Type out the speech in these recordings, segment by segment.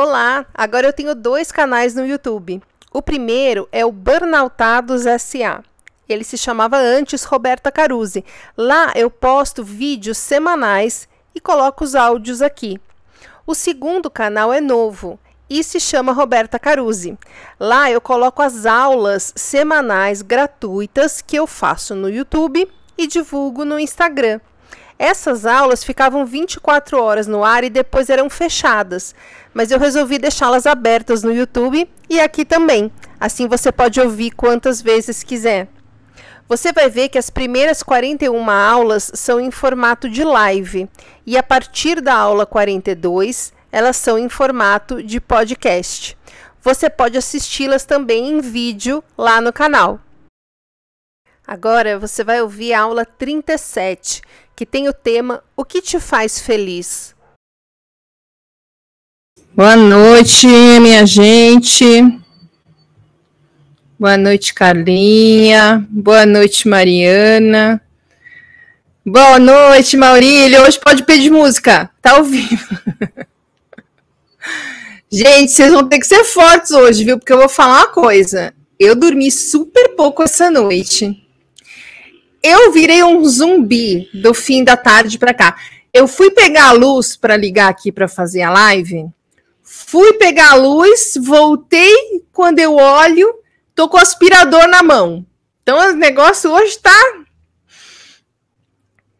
Olá, agora eu tenho dois canais no YouTube. O primeiro é o Burnoutados SA. Ele se chamava antes Roberta Caruzzi. Lá eu posto vídeos semanais e coloco os áudios aqui. O segundo canal é novo e se chama Roberta Caruzzi. Lá eu coloco as aulas semanais gratuitas que eu faço no YouTube e divulgo no Instagram. Essas aulas ficavam 24 horas no ar e depois eram fechadas, mas eu resolvi deixá-las abertas no YouTube e aqui também. Assim você pode ouvir quantas vezes quiser. Você vai ver que as primeiras 41 aulas são em formato de live e a partir da aula 42 elas são em formato de podcast. Você pode assisti-las também em vídeo lá no canal. Agora você vai ouvir a aula 37, que tem o tema O que te faz feliz? Boa noite, minha gente. Boa noite, Carlinha. Boa noite, Mariana. Boa noite, Maurílio. Hoje pode pedir música. Tá ao vivo. Gente, vocês vão ter que ser fortes hoje, viu? Porque eu vou falar uma coisa. Eu dormi super pouco essa noite eu virei um zumbi do fim da tarde para cá. Eu fui pegar a luz para ligar aqui para fazer a live. Fui pegar a luz, voltei. Quando eu olho, tô com o aspirador na mão. Então o negócio hoje tá.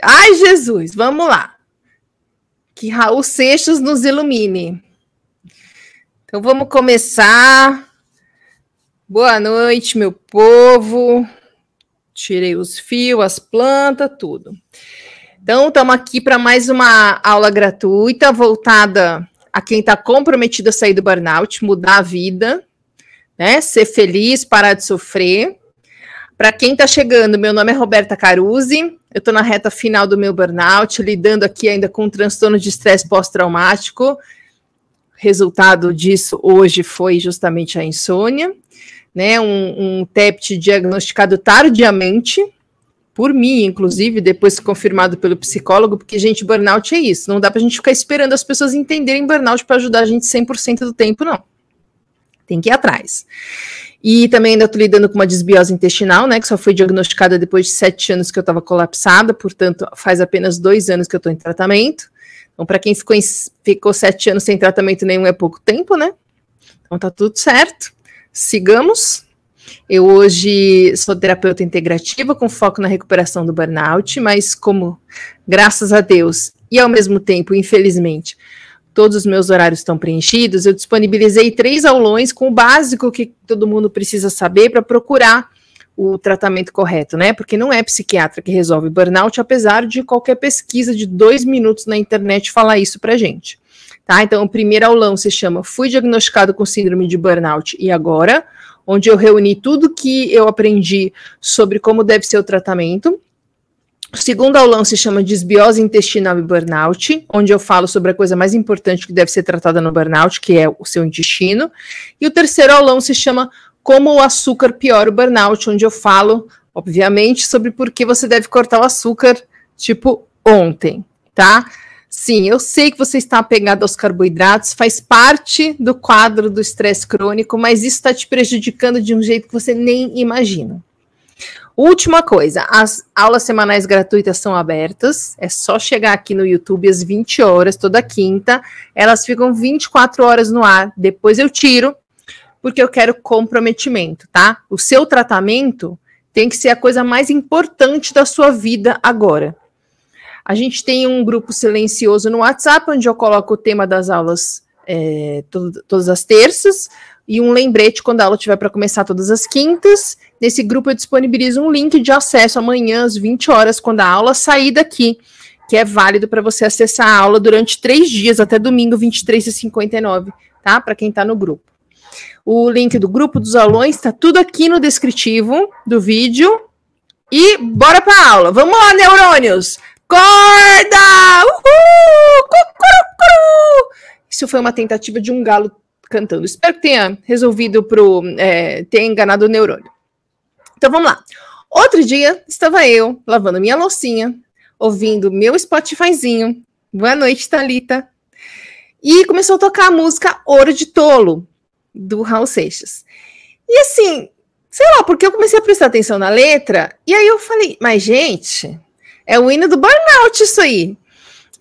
Ai, Jesus, vamos lá. Que Raul Seixas nos ilumine. Então vamos começar. Boa noite, meu povo tirei os fios, as plantas, tudo. Então, estamos aqui para mais uma aula gratuita voltada a quem está comprometido a sair do burnout, mudar a vida, né? Ser feliz, parar de sofrer. Para quem está chegando, meu nome é Roberta Caruzzi, eu estou na reta final do meu burnout, lidando aqui ainda com transtorno de estresse pós-traumático. Resultado disso hoje foi justamente a insônia né, um, um TEPT diagnosticado tardiamente, por mim, inclusive, depois confirmado pelo psicólogo, porque, gente, burnout é isso. Não dá para a gente ficar esperando as pessoas entenderem burnout para ajudar a gente 100% do tempo, não. Tem que ir atrás. E também ainda estou lidando com uma desbiose intestinal, né, que só foi diagnosticada depois de sete anos que eu estava colapsada, portanto, faz apenas dois anos que eu estou em tratamento. Então, para quem ficou, em, ficou sete anos sem tratamento nenhum é pouco tempo, né? Então tá tudo certo sigamos. Eu hoje sou terapeuta integrativa com foco na recuperação do burnout, mas como, graças a Deus, e ao mesmo tempo, infelizmente, todos os meus horários estão preenchidos, eu disponibilizei três aulões com o básico que todo mundo precisa saber para procurar o tratamento correto, né? Porque não é psiquiatra que resolve burnout, apesar de qualquer pesquisa de dois minutos na internet falar isso para gente. Tá? Então, o primeiro aulão se chama Fui diagnosticado com síndrome de burnout e agora, onde eu reuni tudo que eu aprendi sobre como deve ser o tratamento. O segundo aulão se chama Desbiose Intestinal e Burnout, onde eu falo sobre a coisa mais importante que deve ser tratada no burnout, que é o seu intestino. E o terceiro aulão se chama Como o açúcar piora o burnout, onde eu falo, obviamente, sobre por que você deve cortar o açúcar, tipo, ontem, tá? Sim, eu sei que você está apegado aos carboidratos, faz parte do quadro do estresse crônico, mas isso está te prejudicando de um jeito que você nem imagina. Última coisa, as aulas semanais gratuitas são abertas, é só chegar aqui no YouTube às 20 horas, toda quinta, elas ficam 24 horas no ar, depois eu tiro, porque eu quero comprometimento, tá? O seu tratamento tem que ser a coisa mais importante da sua vida agora. A gente tem um grupo silencioso no WhatsApp, onde eu coloco o tema das aulas é, todas as terças, e um lembrete quando a aula estiver para começar todas as quintas. Nesse grupo eu disponibilizo um link de acesso amanhã às 20 horas, quando a aula sair daqui, que é válido para você acessar a aula durante três dias, até domingo, 23 e 59, tá? Para quem está no grupo. O link do grupo dos aulões está tudo aqui no descritivo do vídeo. E bora para a aula. Vamos lá, neurônios! Acorda! Uhul! Cucurucuru! Isso foi uma tentativa de um galo cantando. Espero que tenha resolvido pro é, ter enganado o neurônio. Então vamos lá. Outro dia estava eu lavando minha loucinha, ouvindo meu Spotifyzinho. Boa noite, Talita. e começou a tocar a música Ouro de Tolo, do Raul Seixas. E assim, sei lá, porque eu comecei a prestar atenção na letra, e aí eu falei, mas gente, é o hino do burnout isso aí.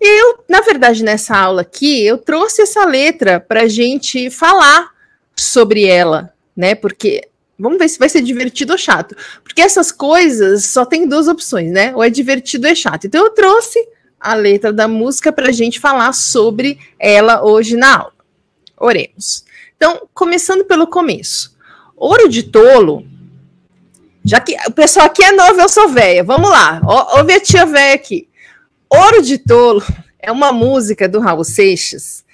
E eu, na verdade, nessa aula aqui, eu trouxe essa letra para gente falar sobre ela, né? Porque vamos ver se vai ser divertido ou chato. Porque essas coisas só tem duas opções, né? Ou é divertido ou é chato. Então eu trouxe a letra da música para gente falar sobre ela hoje na aula. Oremos. Então, começando pelo começo. Ouro de tolo, já que o pessoal aqui é novo, eu sou velha. Vamos lá, ouve a tia velha aqui. Ouro de tolo é uma música do Raul Seixas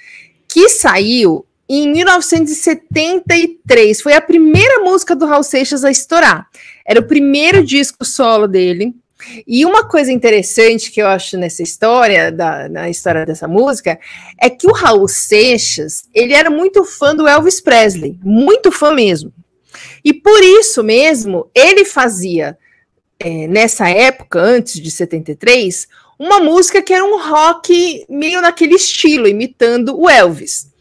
que saiu em 1973. Foi a primeira música do Raul Seixas a estourar. Era o primeiro disco solo dele. E uma coisa interessante que eu acho nessa história, da, na história dessa música, é que o Raul Seixas, ele era muito fã do Elvis Presley, muito fã mesmo. E por isso mesmo, ele fazia, é, nessa época, antes de 73, uma música que era um rock meio naquele estilo, imitando o Elvis.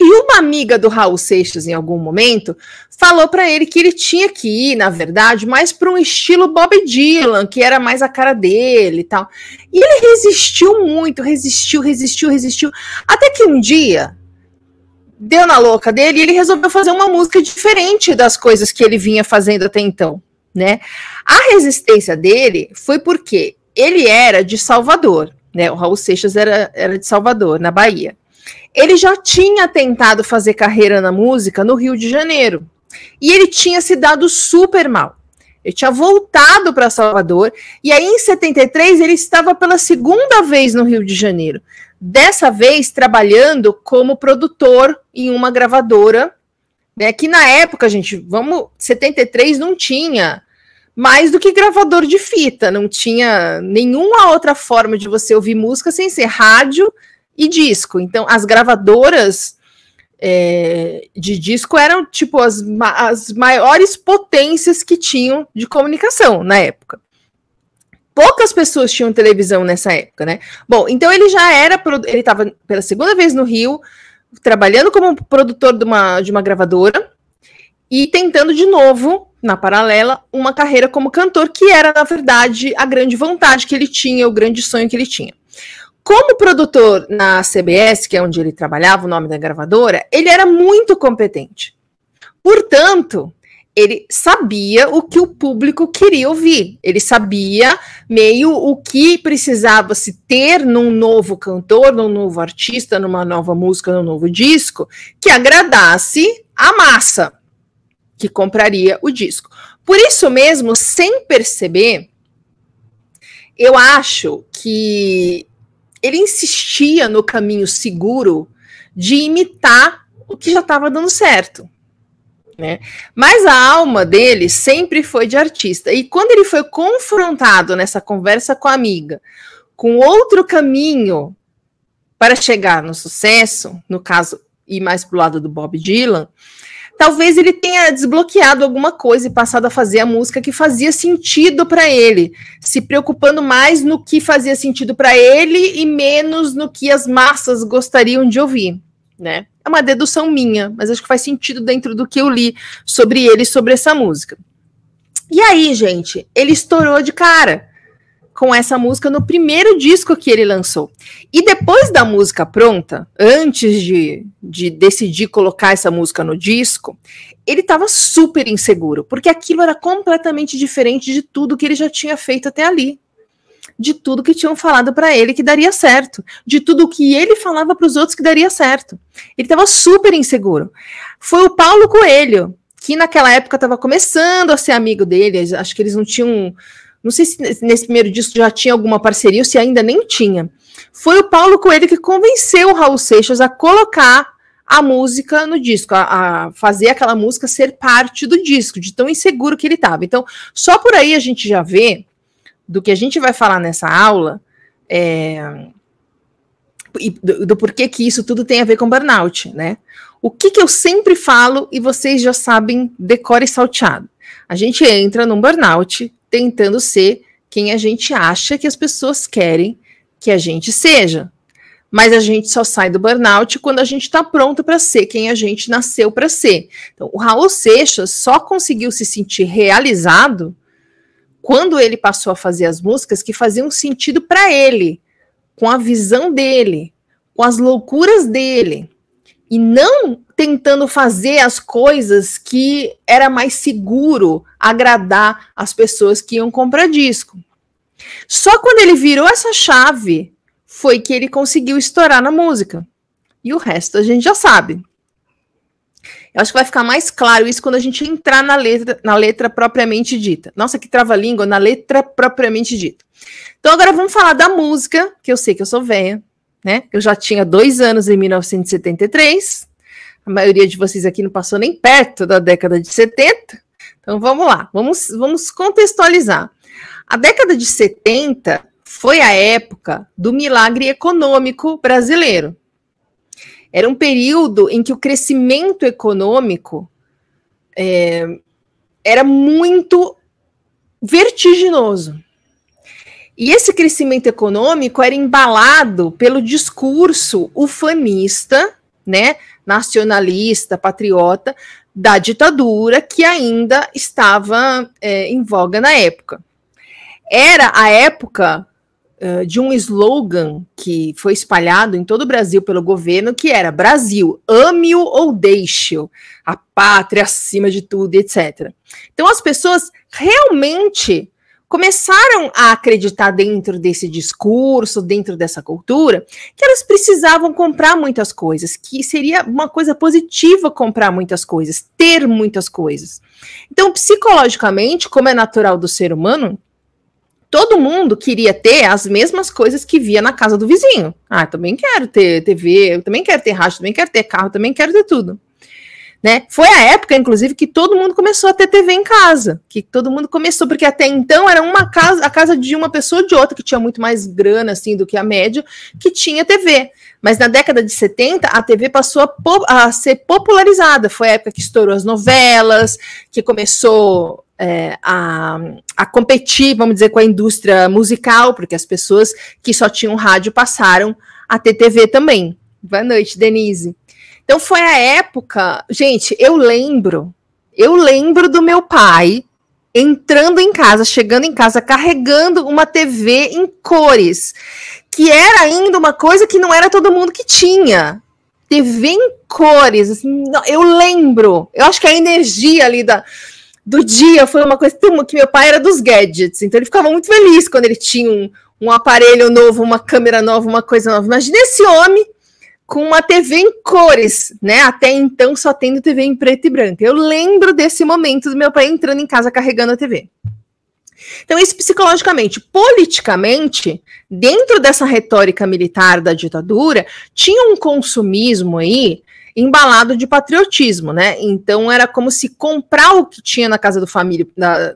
E uma amiga do Raul Seixas, em algum momento, falou para ele que ele tinha que ir, na verdade, mais para um estilo Bob Dylan, que era mais a cara dele e tal. E ele resistiu muito, resistiu, resistiu, resistiu, até que um dia deu na louca dele e ele resolveu fazer uma música diferente das coisas que ele vinha fazendo até então, né? A resistência dele foi porque ele era de Salvador, né? O Raul Seixas era, era de Salvador, na Bahia. Ele já tinha tentado fazer carreira na música no Rio de Janeiro. E ele tinha se dado super mal. Ele tinha voltado para Salvador e aí em 73 ele estava pela segunda vez no Rio de Janeiro. Dessa vez trabalhando como produtor em uma gravadora, né, que na época, gente, vamos, 73 não tinha mais do que gravador de fita, não tinha nenhuma outra forma de você ouvir música sem ser rádio e disco. Então, as gravadoras é, de disco eram tipo as, as maiores potências que tinham de comunicação na época. Poucas pessoas tinham televisão nessa época, né? Bom, então ele já era, ele estava pela segunda vez no Rio, trabalhando como produtor de uma, de uma gravadora e tentando de novo, na paralela, uma carreira como cantor, que era, na verdade, a grande vontade que ele tinha, o grande sonho que ele tinha. Como produtor na CBS, que é onde ele trabalhava, o nome da gravadora, ele era muito competente. Portanto, ele sabia o que o público queria ouvir. Ele sabia meio o que precisava se ter num novo cantor, num novo artista, numa nova música, num novo disco, que agradasse a massa que compraria o disco. Por isso mesmo, sem perceber, eu acho que ele insistia no caminho seguro de imitar o que já estava dando certo. Né? Mas a alma dele sempre foi de artista. E quando ele foi confrontado nessa conversa com a amiga, com outro caminho para chegar no sucesso, no caso, ir mais para o lado do Bob Dylan, talvez ele tenha desbloqueado alguma coisa e passado a fazer a música que fazia sentido para ele, se preocupando mais no que fazia sentido para ele e menos no que as massas gostariam de ouvir, né? É uma dedução minha, mas acho que faz sentido dentro do que eu li sobre ele, sobre essa música. E aí, gente, ele estourou de cara com essa música no primeiro disco que ele lançou. E depois da música pronta, antes de, de decidir colocar essa música no disco, ele estava super inseguro, porque aquilo era completamente diferente de tudo que ele já tinha feito até ali. De tudo que tinham falado para ele que daria certo, de tudo que ele falava para os outros que daria certo. Ele estava super inseguro. Foi o Paulo Coelho, que naquela época estava começando a ser amigo dele, acho que eles não tinham não sei se nesse primeiro disco já tinha alguma parceria ou se ainda nem tinha. Foi o Paulo Coelho que convenceu o Raul Seixas a colocar a música no disco, a, a, fazer aquela música ser parte do disco, de tão inseguro que ele estava. Então, só por aí a gente já vê do que a gente vai falar nessa aula é, e do, do, porquê que isso tudo tem a ver com burnout, né? O que, que eu sempre falo e vocês já sabem, decore salteado. A gente entra num burnout tentando ser quem a gente acha que as pessoas querem que a gente seja. Mas a gente só sai do burnout quando a gente está pronto para ser quem a gente nasceu para ser. Então, o Raul Seixas só conseguiu se sentir realizado quando ele passou a fazer as músicas que faziam sentido para ele, com a visão dele, com as loucuras dele, e não tentando fazer as coisas que era mais seguro agradar as pessoas que iam comprar disco. Só quando ele virou essa chave foi que ele conseguiu estourar na música. E o resto a gente já sabe. Eu acho que vai ficar mais claro isso quando a gente entrar na letra, na letra propriamente dita. Nossa, que trava-língua, na letra propriamente dita. Então agora vamos falar da música, que eu sei que eu sou velha, né? Eu já tinha dois anos em 1973. A maioria de vocês aqui não passou nem perto da década de 70. Então vamos lá, vamos, vamos contextualizar. A década de 70 foi a época do milagre econômico brasileiro. Era um período em que o crescimento econômico é, era muito vertiginoso. E esse crescimento econômico era embalado pelo discurso ufanista, né, nacionalista, patriota, da ditadura que ainda estava é, em voga na época. Era a época de um slogan que foi espalhado em todo o Brasil pelo governo, que era Brasil, ame-o ou deixe-o, a pátria acima de tudo, etc. Então as pessoas realmente começaram a acreditar dentro desse discurso, dentro dessa cultura, que elas precisavam comprar muitas coisas, que seria uma coisa positiva comprar muitas coisas, ter muitas coisas. Então, psicologicamente, como é natural do ser humano, todo mundo queria ter as mesmas coisas que via na casa do vizinho. Ah, também quero ter TV, eu também quero ter rádio, também quero ter carro, também quero ter tudo. Né? Foi a época, inclusive, que todo mundo começou a ter TV em casa, que todo mundo começou, porque até então era uma casa, a casa de uma pessoa ou de outra que tinha muito mais grana assim do que a média, que tinha TV. Mas na década de 70, a TV passou a, a ser popularizada. Foi a época que estourou as novelas, que começou é, a, a competir, vamos dizer, com a indústria musical, porque as pessoas que só tinham rádio passaram a ter TV também. Boa noite, Denise. Então foi a época, gente, eu lembro, eu lembro do meu pai entrando em casa, chegando em casa, carregando uma TV em cores, que era ainda uma coisa que não era todo mundo que tinha. TV em cores, assim, eu lembro. Eu acho que a energia ali da, do dia foi uma coisa que meu pai era dos gadgets, então ele ficava muito feliz quando ele tinha um, um aparelho novo, uma câmera nova, uma coisa nova. Imagina esse homem com uma TV em cores, né? Até então só tendo TV em preto e branco. Eu lembro desse momento do meu pai entrando em casa carregando a TV. Então, isso psicologicamente. Politicamente, dentro dessa retórica militar da ditadura, tinha um consumismo aí embalado de patriotismo, né? Então era como se comprar o que tinha na casa do família, na,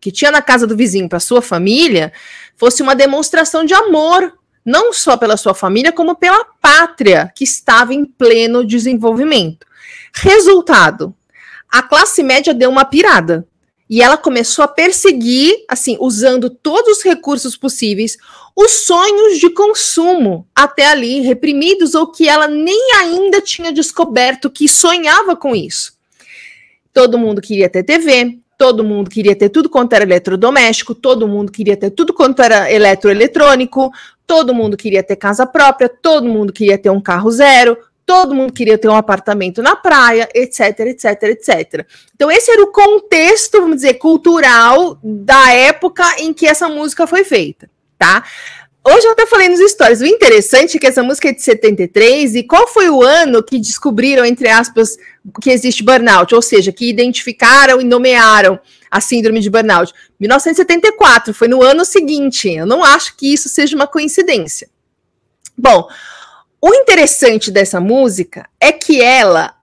que tinha na casa do vizinho para sua família, fosse uma demonstração de amor, não só pela sua família, como pela pátria que estava em pleno desenvolvimento. Resultado: a classe média deu uma pirada. E ela começou a perseguir, assim, usando todos os recursos possíveis, os sonhos de consumo até ali reprimidos ou que ela nem ainda tinha descoberto que sonhava com isso. Todo mundo queria ter TV, todo mundo queria ter tudo quanto era eletrodoméstico, todo mundo queria ter tudo quanto era eletroeletrônico, todo mundo queria ter casa própria, todo mundo queria ter um carro zero, todo mundo queria ter um apartamento na praia, etc, etc, etc. Então, esse era o contexto, vamos dizer, cultural da época em que essa música foi feita tá? Hoje eu até falei nos stories. O interessante é que essa música é de 73 e qual foi o ano que descobriram, entre aspas, que existe burnout? Ou seja, que identificaram e nomearam a síndrome de burnout? 1974, foi no ano seguinte. Eu não acho que isso seja uma coincidência. Bom, o interessante dessa música é que ela,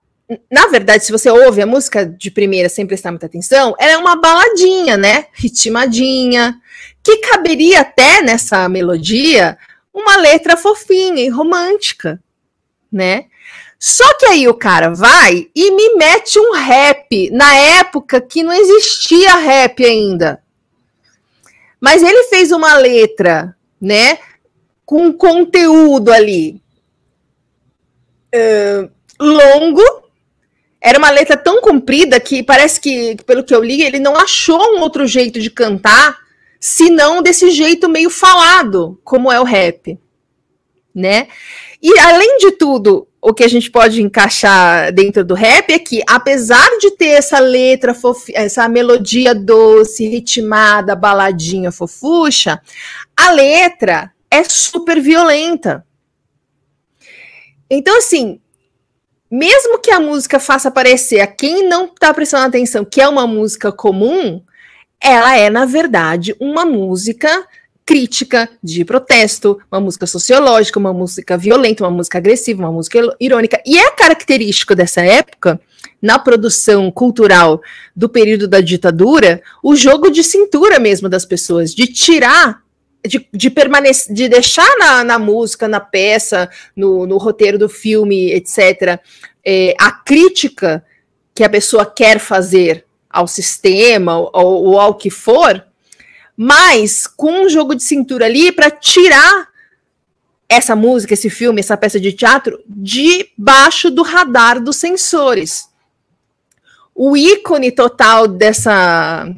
na verdade, se você ouve a música de primeira sem prestar muita atenção, ela é uma baladinha, né? Ritmadinha, que caberia até nessa melodia uma letra fofinha e romântica, né? Só que aí o cara vai e me mete um rap na época que não existia rap ainda. Mas ele fez uma letra, né? com conteúdo ali longo. Era uma letra tão comprida que parece que, pelo que eu li, ele não achou um outro jeito de cantar senão desse jeito meio falado, como é o rap, né? E além de tudo, o que a gente pode encaixar dentro do rap é que, apesar de ter essa letra, fofi, essa melodia doce, ritmada, baladinha, fofucha, a letra é super violenta. Então, assim, mesmo que a música faça parecer a quem não está prestando atenção que é uma música comum, ela é, na verdade, uma música crítica, de protesto, uma música sociológica, uma música violenta, uma música agressiva, uma música irônica. E é característico dessa época, na produção cultural do período da ditadura, o jogo de cintura mesmo das pessoas, de tirar de, de permanecer, de deixar na, na música, na peça, no, no roteiro do filme, etc., é, a crítica que a pessoa quer fazer ao sistema ou, ou ao que for, mas com um jogo de cintura ali para tirar essa música, esse filme, essa peça de teatro debaixo do radar dos sensores. O ícone total dessa,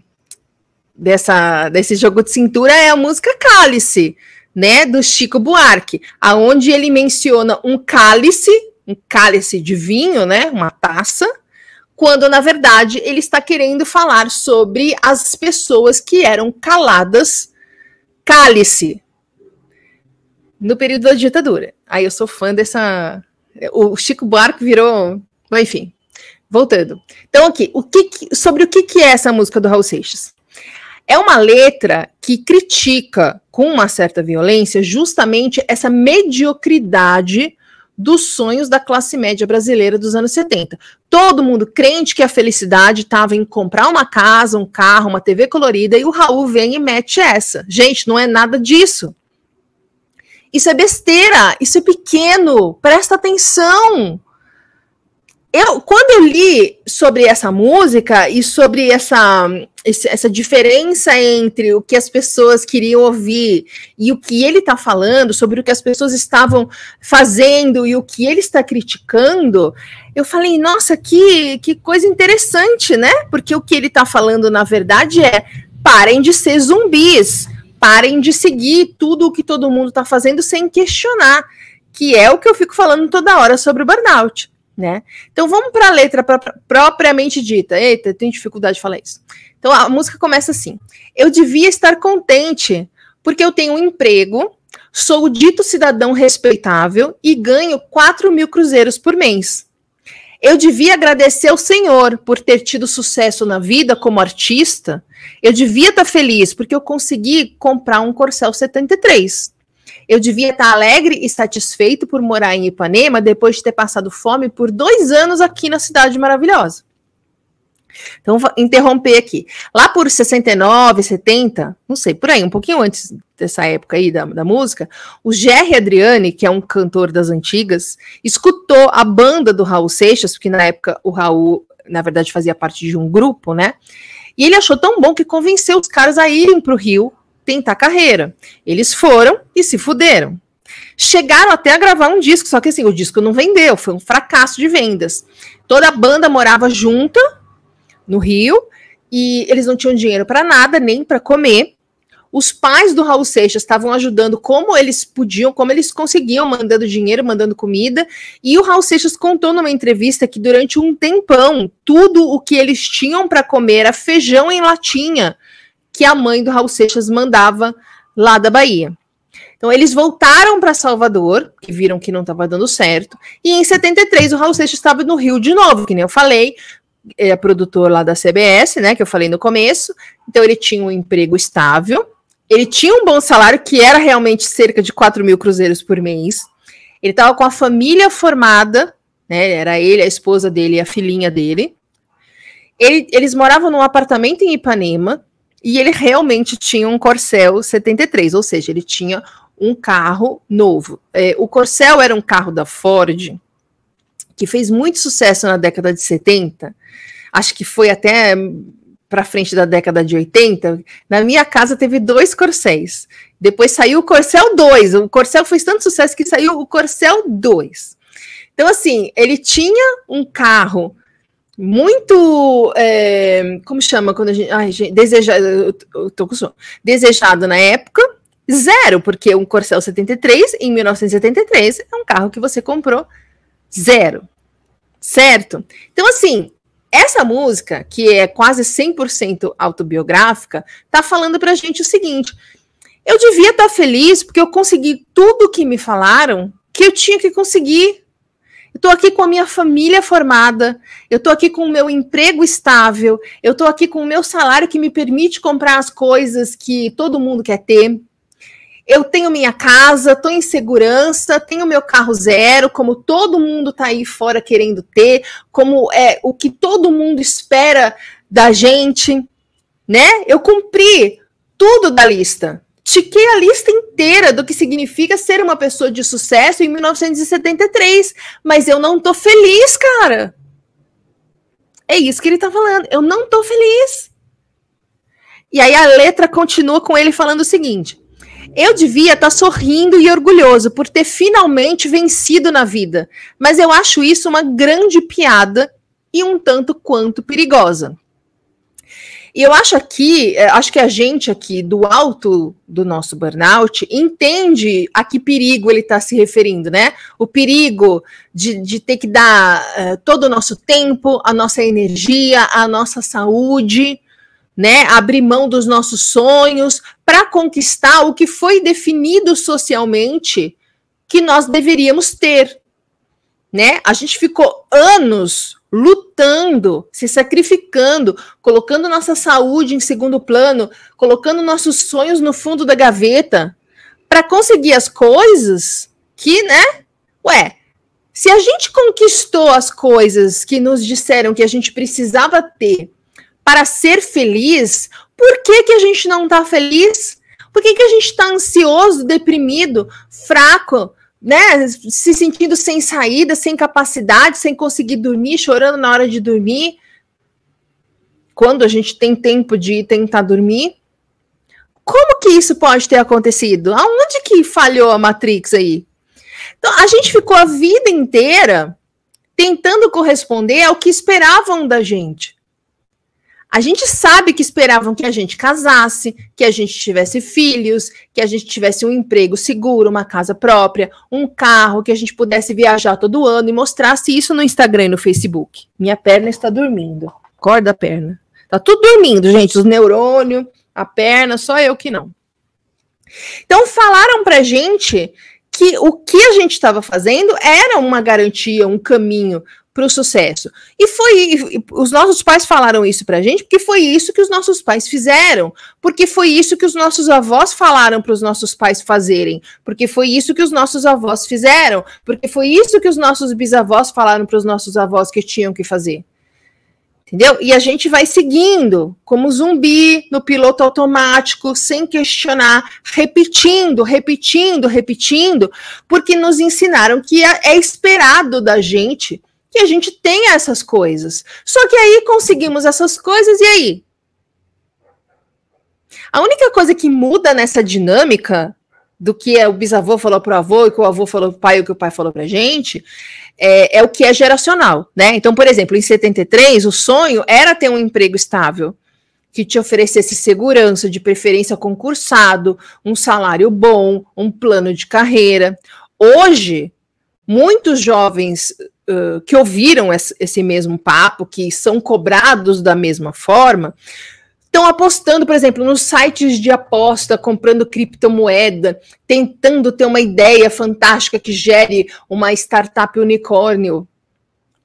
dessa desse jogo de cintura é a música Cálice, né, do Chico Buarque, aonde ele menciona um cálice, um cálice de vinho, né, uma taça, quando na verdade ele está querendo falar sobre as pessoas que eram caladas cálice no período da ditadura. Aí eu sou fã dessa. O Chico Buarque virou. Enfim, voltando. Então, aqui, o que, sobre o que, que é essa música do Raul Seixas? É uma letra que critica com uma certa violência justamente essa mediocridade dos sonhos da classe média brasileira dos anos 70. Todo mundo crente que a felicidade estava em comprar uma casa, um carro, uma TV colorida, e o Raul vem e mete essa. Gente, não é nada disso. Isso é besteira, isso é pequeno, presta atenção eu, quando eu li sobre essa música e sobre essa, essa diferença entre o que as pessoas queriam ouvir e o que ele está falando, sobre o que as pessoas estavam fazendo e o que ele está criticando, eu falei, nossa, que, que coisa interessante, né? Porque o que ele está falando, na verdade, é parem de ser zumbis, parem de seguir tudo o que todo mundo está fazendo sem questionar, que é o que eu fico falando toda hora sobre o burnout né? Então vamos para a letra pra, propriamente dita. Eita, tenho dificuldade de falar isso. Então a música começa assim: Eu devia estar contente porque eu tenho um emprego, sou dito cidadão respeitável e ganho 4 mil cruzeiros por mês. Eu devia agradecer ao Senhor por ter tido sucesso na vida como artista. Eu devia estar feliz porque eu consegui comprar um Corcel 73. Eu devia estar alegre e satisfeito por morar em Ipanema depois de ter passado fome por dois anos aqui na cidade maravilhosa. Então, vou interromper aqui. Lá por 69, 70, não sei, por aí, um pouquinho antes dessa época aí da, da música, o Jerry Adriani, que é um cantor das antigas, escutou a banda do Raul Seixas, porque na época o Raul, na verdade, fazia parte de um grupo, né? E ele achou tão bom que convenceu os caras a irem para o Rio tentar carreira. Eles foram e se fuderam. Chegaram até a gravar um disco, só que assim, o disco não vendeu, foi um fracasso de vendas. Toda a banda morava junta no Rio e eles não tinham dinheiro para nada, nem para comer. Os pais do Raul Seixas estavam ajudando como eles podiam, como eles conseguiam, mandando dinheiro, mandando comida. E o Raul Seixas contou numa entrevista que durante um tempão, tudo o que eles tinham para comer era feijão em latinha que a mãe do Raul Seixas mandava lá da Bahia. Então eles voltaram para Salvador, que viram que não estava dando certo, e em 73 o Raul Seixas estava no Rio de novo, que nem eu falei, é produtor lá da CBS, né, que eu falei no começo. Então ele tinha um emprego estável, ele tinha um bom salário, que era realmente cerca de 4 mil cruzeiros por mês. Ele estava com a família formada, né, era ele, a esposa dele e a filhinha dele. Ele, eles moravam num apartamento em Ipanema, e ele realmente tinha um Corcel 73, ou seja, ele tinha um carro novo. É, o Corcel era um carro da Ford que fez muito sucesso na década de 70. Acho que foi até para frente da década de 80, na minha casa teve dois Corcéis. Depois saiu o Corcel 2. O Corcel fez tanto sucesso que saiu o Corcel 2. Então, assim, ele tinha um carro muito. É, como chama quando a gente. Ai, gente desejado, eu tô com sono. Desejado na época, zero, porque um Corcel 73, em 1973, é um carro que você comprou zero. Certo? Então, assim, essa música, que é quase 100% autobiográfica, tá falando pra gente o seguinte: eu devia estar tá feliz porque eu consegui tudo que me falaram que eu tinha que conseguir. Eu estou aqui com a minha família formada, eu estou aqui com o meu emprego estável, eu estou aqui com o meu salário que me permite comprar as coisas que todo mundo quer ter. Eu tenho minha casa, estou em segurança, tenho meu carro zero, como todo mundo está aí fora querendo ter, como é o que todo mundo espera da gente, né? Eu cumpri tudo da lista tiquei a lista inteira do que significa ser uma pessoa de sucesso em 1973, mas eu não tô feliz, cara. É isso que ele tá falando. Eu não tô feliz. E aí a letra continua com ele falando o seguinte: eu devia estar tá sorrindo e orgulhoso por ter finalmente vencido na vida, mas eu acho isso uma grande piada e um tanto quanto perigosa. E eu acho aqui, é, acho que a gente aqui, do alto do nosso burnout, entende a que perigo ele está se referindo, né? O perigo de, de ter que dar uh, todo o nosso tempo, a nossa energia, a nossa saúde, né? Abrir mão dos nossos sonhos para conquistar o que foi definido socialmente que nós deveríamos ter, né? A gente ficou anos lutando, se sacrificando, colocando nossa saúde em segundo plano, colocando nossos sonhos no fundo da gaveta para conseguir as coisas que, né? Ué, se a gente conquistou as coisas que nos disseram que a gente precisava ter para ser feliz, por que, que a gente não está feliz? Por que, que a gente está ansioso, deprimido, fraco, né, se sentindo sem saída, sem capacidade, sem conseguir dormir, chorando na hora de dormir, quando a gente tem tempo de tentar dormir. Como que isso pode ter acontecido? Aonde que falhou a Matrix aí? Então, a gente ficou a vida inteira tentando corresponder ao que esperavam da gente. A gente sabe que esperavam que a gente casasse, que a gente tivesse filhos, que a gente tivesse um emprego seguro, uma casa própria, um carro, que a gente pudesse viajar todo ano e mostrasse isso no Instagram e no Facebook. Minha perna está dormindo. Acorda a perna. Tá tudo dormindo, gente. Os neurônios, a perna, só eu que não. Então falaram pra gente que o que a gente estava fazendo era uma garantia, um caminho para o sucesso. E foi os nossos pais falaram isso para a gente porque foi isso que os nossos pais fizeram, porque foi isso que os nossos avós falaram para os nossos pais fazerem, porque foi isso que os nossos avós fizeram, porque foi isso que os nossos bisavós falaram para os nossos avós que tinham que fazer. Entendeu? E a gente vai seguindo como zumbi no piloto automático, sem questionar, repetindo, repetindo, repetindo, porque nos ensinaram que é, é esperado da gente que a gente tenha essas coisas. Só que aí conseguimos essas coisas e aí? A única coisa que muda nessa dinâmica do que é o bisavô falou para o avô e que o avô falou para o pai e o que o pai falou para a gente é, é, o que é geracional, né? Então, por exemplo, em 73, o sonho era ter um emprego estável que te oferecesse segurança, de preferência concursado, um salário bom, um plano de carreira. Hoje, muitos jovens que ouviram esse mesmo papo, que são cobrados da mesma forma, estão apostando, por exemplo, nos sites de aposta, comprando criptomoeda, tentando ter uma ideia fantástica que gere uma startup unicórnio.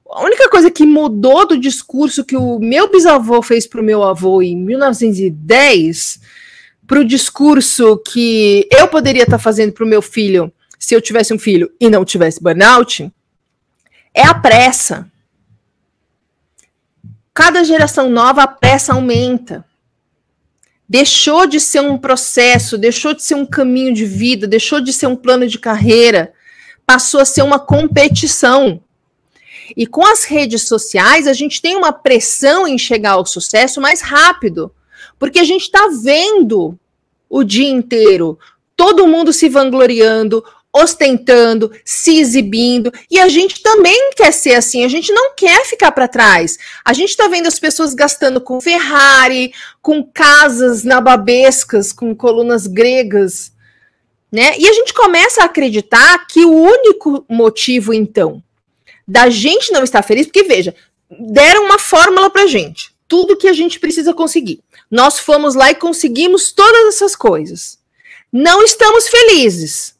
A única coisa que mudou do discurso que o meu bisavô fez para o meu avô em 1910 para o discurso que eu poderia estar tá fazendo para o meu filho se eu tivesse um filho e não tivesse burnout, é a pressa. Cada geração nova, a pressa aumenta. Deixou de ser um processo, deixou de ser um caminho de vida, deixou de ser um plano de carreira, passou a ser uma competição. E com as redes sociais, a gente tem uma pressão em chegar ao sucesso mais rápido, porque a gente está vendo o dia inteiro todo mundo se vangloriando, ostentando, se exibindo, e a gente também quer ser assim, a gente não quer ficar para trás. A gente está vendo as pessoas gastando com Ferrari, com casas nababescas, com colunas gregas, né? E a gente começa a acreditar que o único motivo então da gente não estar feliz, porque veja, deram uma fórmula pra gente, tudo que a gente precisa conseguir. Nós fomos lá e conseguimos todas essas coisas. Não estamos felizes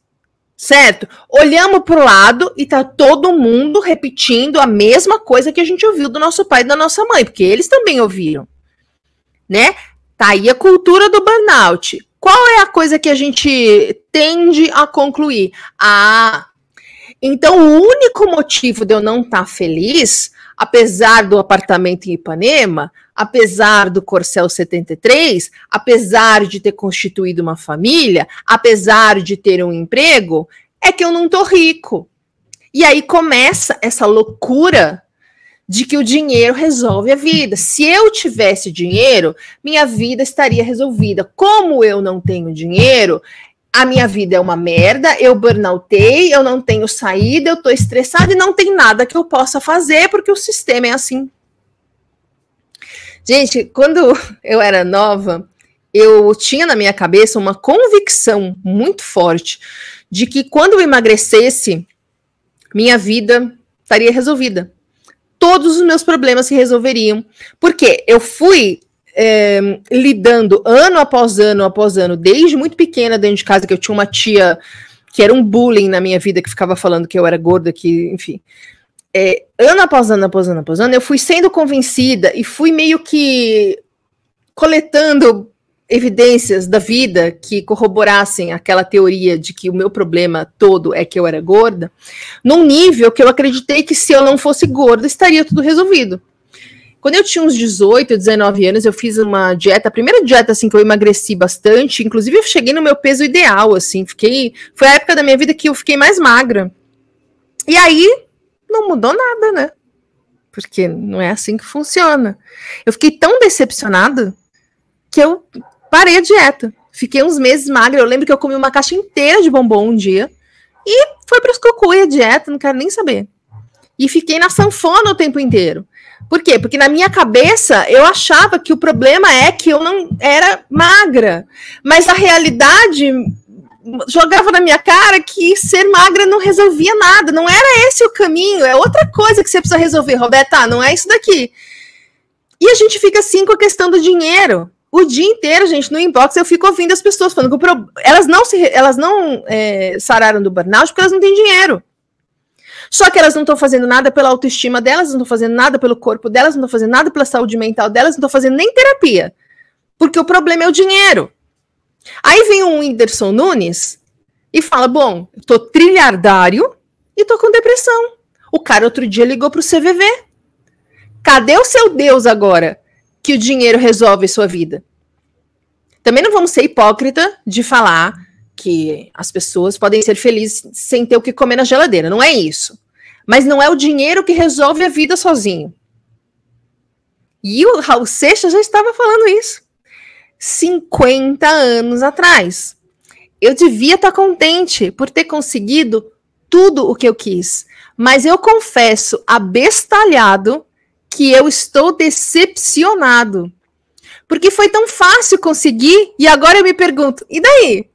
certo? Olhamos para o lado e tá todo mundo repetindo a mesma coisa que a gente ouviu do nosso pai e da nossa mãe, porque eles também ouviram, né? Tá aí a cultura do burnout. Qual é a coisa que a gente tende a concluir? Ah, então o único motivo de eu não estar tá feliz, apesar do apartamento em Ipanema, apesar do Corcel 73, apesar de ter constituído uma família, apesar de ter um emprego, é que eu não tô rico. E aí começa essa loucura de que o dinheiro resolve a vida. Se eu tivesse dinheiro, minha vida estaria resolvida. Como eu não tenho dinheiro, a minha vida é uma merda, eu burnoutei, eu não tenho saída, eu tô estressada e não tem nada que eu possa fazer porque o sistema é assim. Gente, quando eu era nova, eu tinha na minha cabeça uma convicção muito forte de que quando eu emagrecesse, minha vida estaria resolvida. Todos os meus problemas se resolveriam. Porque eu fui é, lidando ano após ano após ano, desde muito pequena dentro de casa, que eu tinha uma tia que era um bullying na minha vida, que ficava falando que eu era gorda, que, enfim é, ano após ano, após ano, após ano, eu fui sendo convencida e fui meio que coletando evidências da vida que corroborassem aquela teoria de que o meu problema todo é que eu era gorda, num nível que eu acreditei que se eu não fosse gorda, estaria tudo resolvido. Quando eu tinha uns 18, 19 anos, eu fiz uma dieta, a primeira dieta assim que eu emagreci bastante, inclusive eu cheguei no meu peso ideal, assim, fiquei, foi a época da minha vida que eu fiquei mais magra. E aí não mudou nada, né? Porque não é assim que funciona. Eu fiquei tão decepcionada que eu parei a dieta. Fiquei uns meses magra. Eu lembro que eu comi uma caixa inteira de bombom um dia. E foi para os cocô e a dieta, não quero nem saber. E fiquei na sanfona o tempo inteiro. Por quê? Porque na minha cabeça eu achava que o problema é que eu não era magra. Mas a realidade jogava na minha cara que ser magra não resolvia nada, não era esse o caminho, é outra coisa que você precisa resolver, Roberta, ah, não é isso daqui. E a gente fica assim com a questão do dinheiro. O dia inteiro, gente, no inbox eu fico ouvindo as pessoas falando que pro... elas não se elas não é, sararam do burnout porque elas não têm dinheiro. Só que elas não estão fazendo nada pela autoestima delas, não estão fazendo nada pelo corpo delas, não estão fazendo nada pela saúde mental delas, não estão fazendo nem terapia. Porque o problema é o dinheiro. Aí vem o Whindersson Nunes e fala: Bom, tô trilhardário e tô com depressão. O cara outro dia ligou pro CVV. Cadê o seu Deus agora que o dinheiro resolve sua vida? Também não vamos ser hipócrita de falar que as pessoas podem ser felizes sem ter o que comer na geladeira. Não é isso. Mas não é o dinheiro que resolve a vida sozinho. E o Raul Seixas já estava falando isso. 50 anos atrás. Eu devia estar contente por ter conseguido tudo o que eu quis, mas eu confesso, abestalhado, que eu estou decepcionado. Porque foi tão fácil conseguir e agora eu me pergunto, e daí?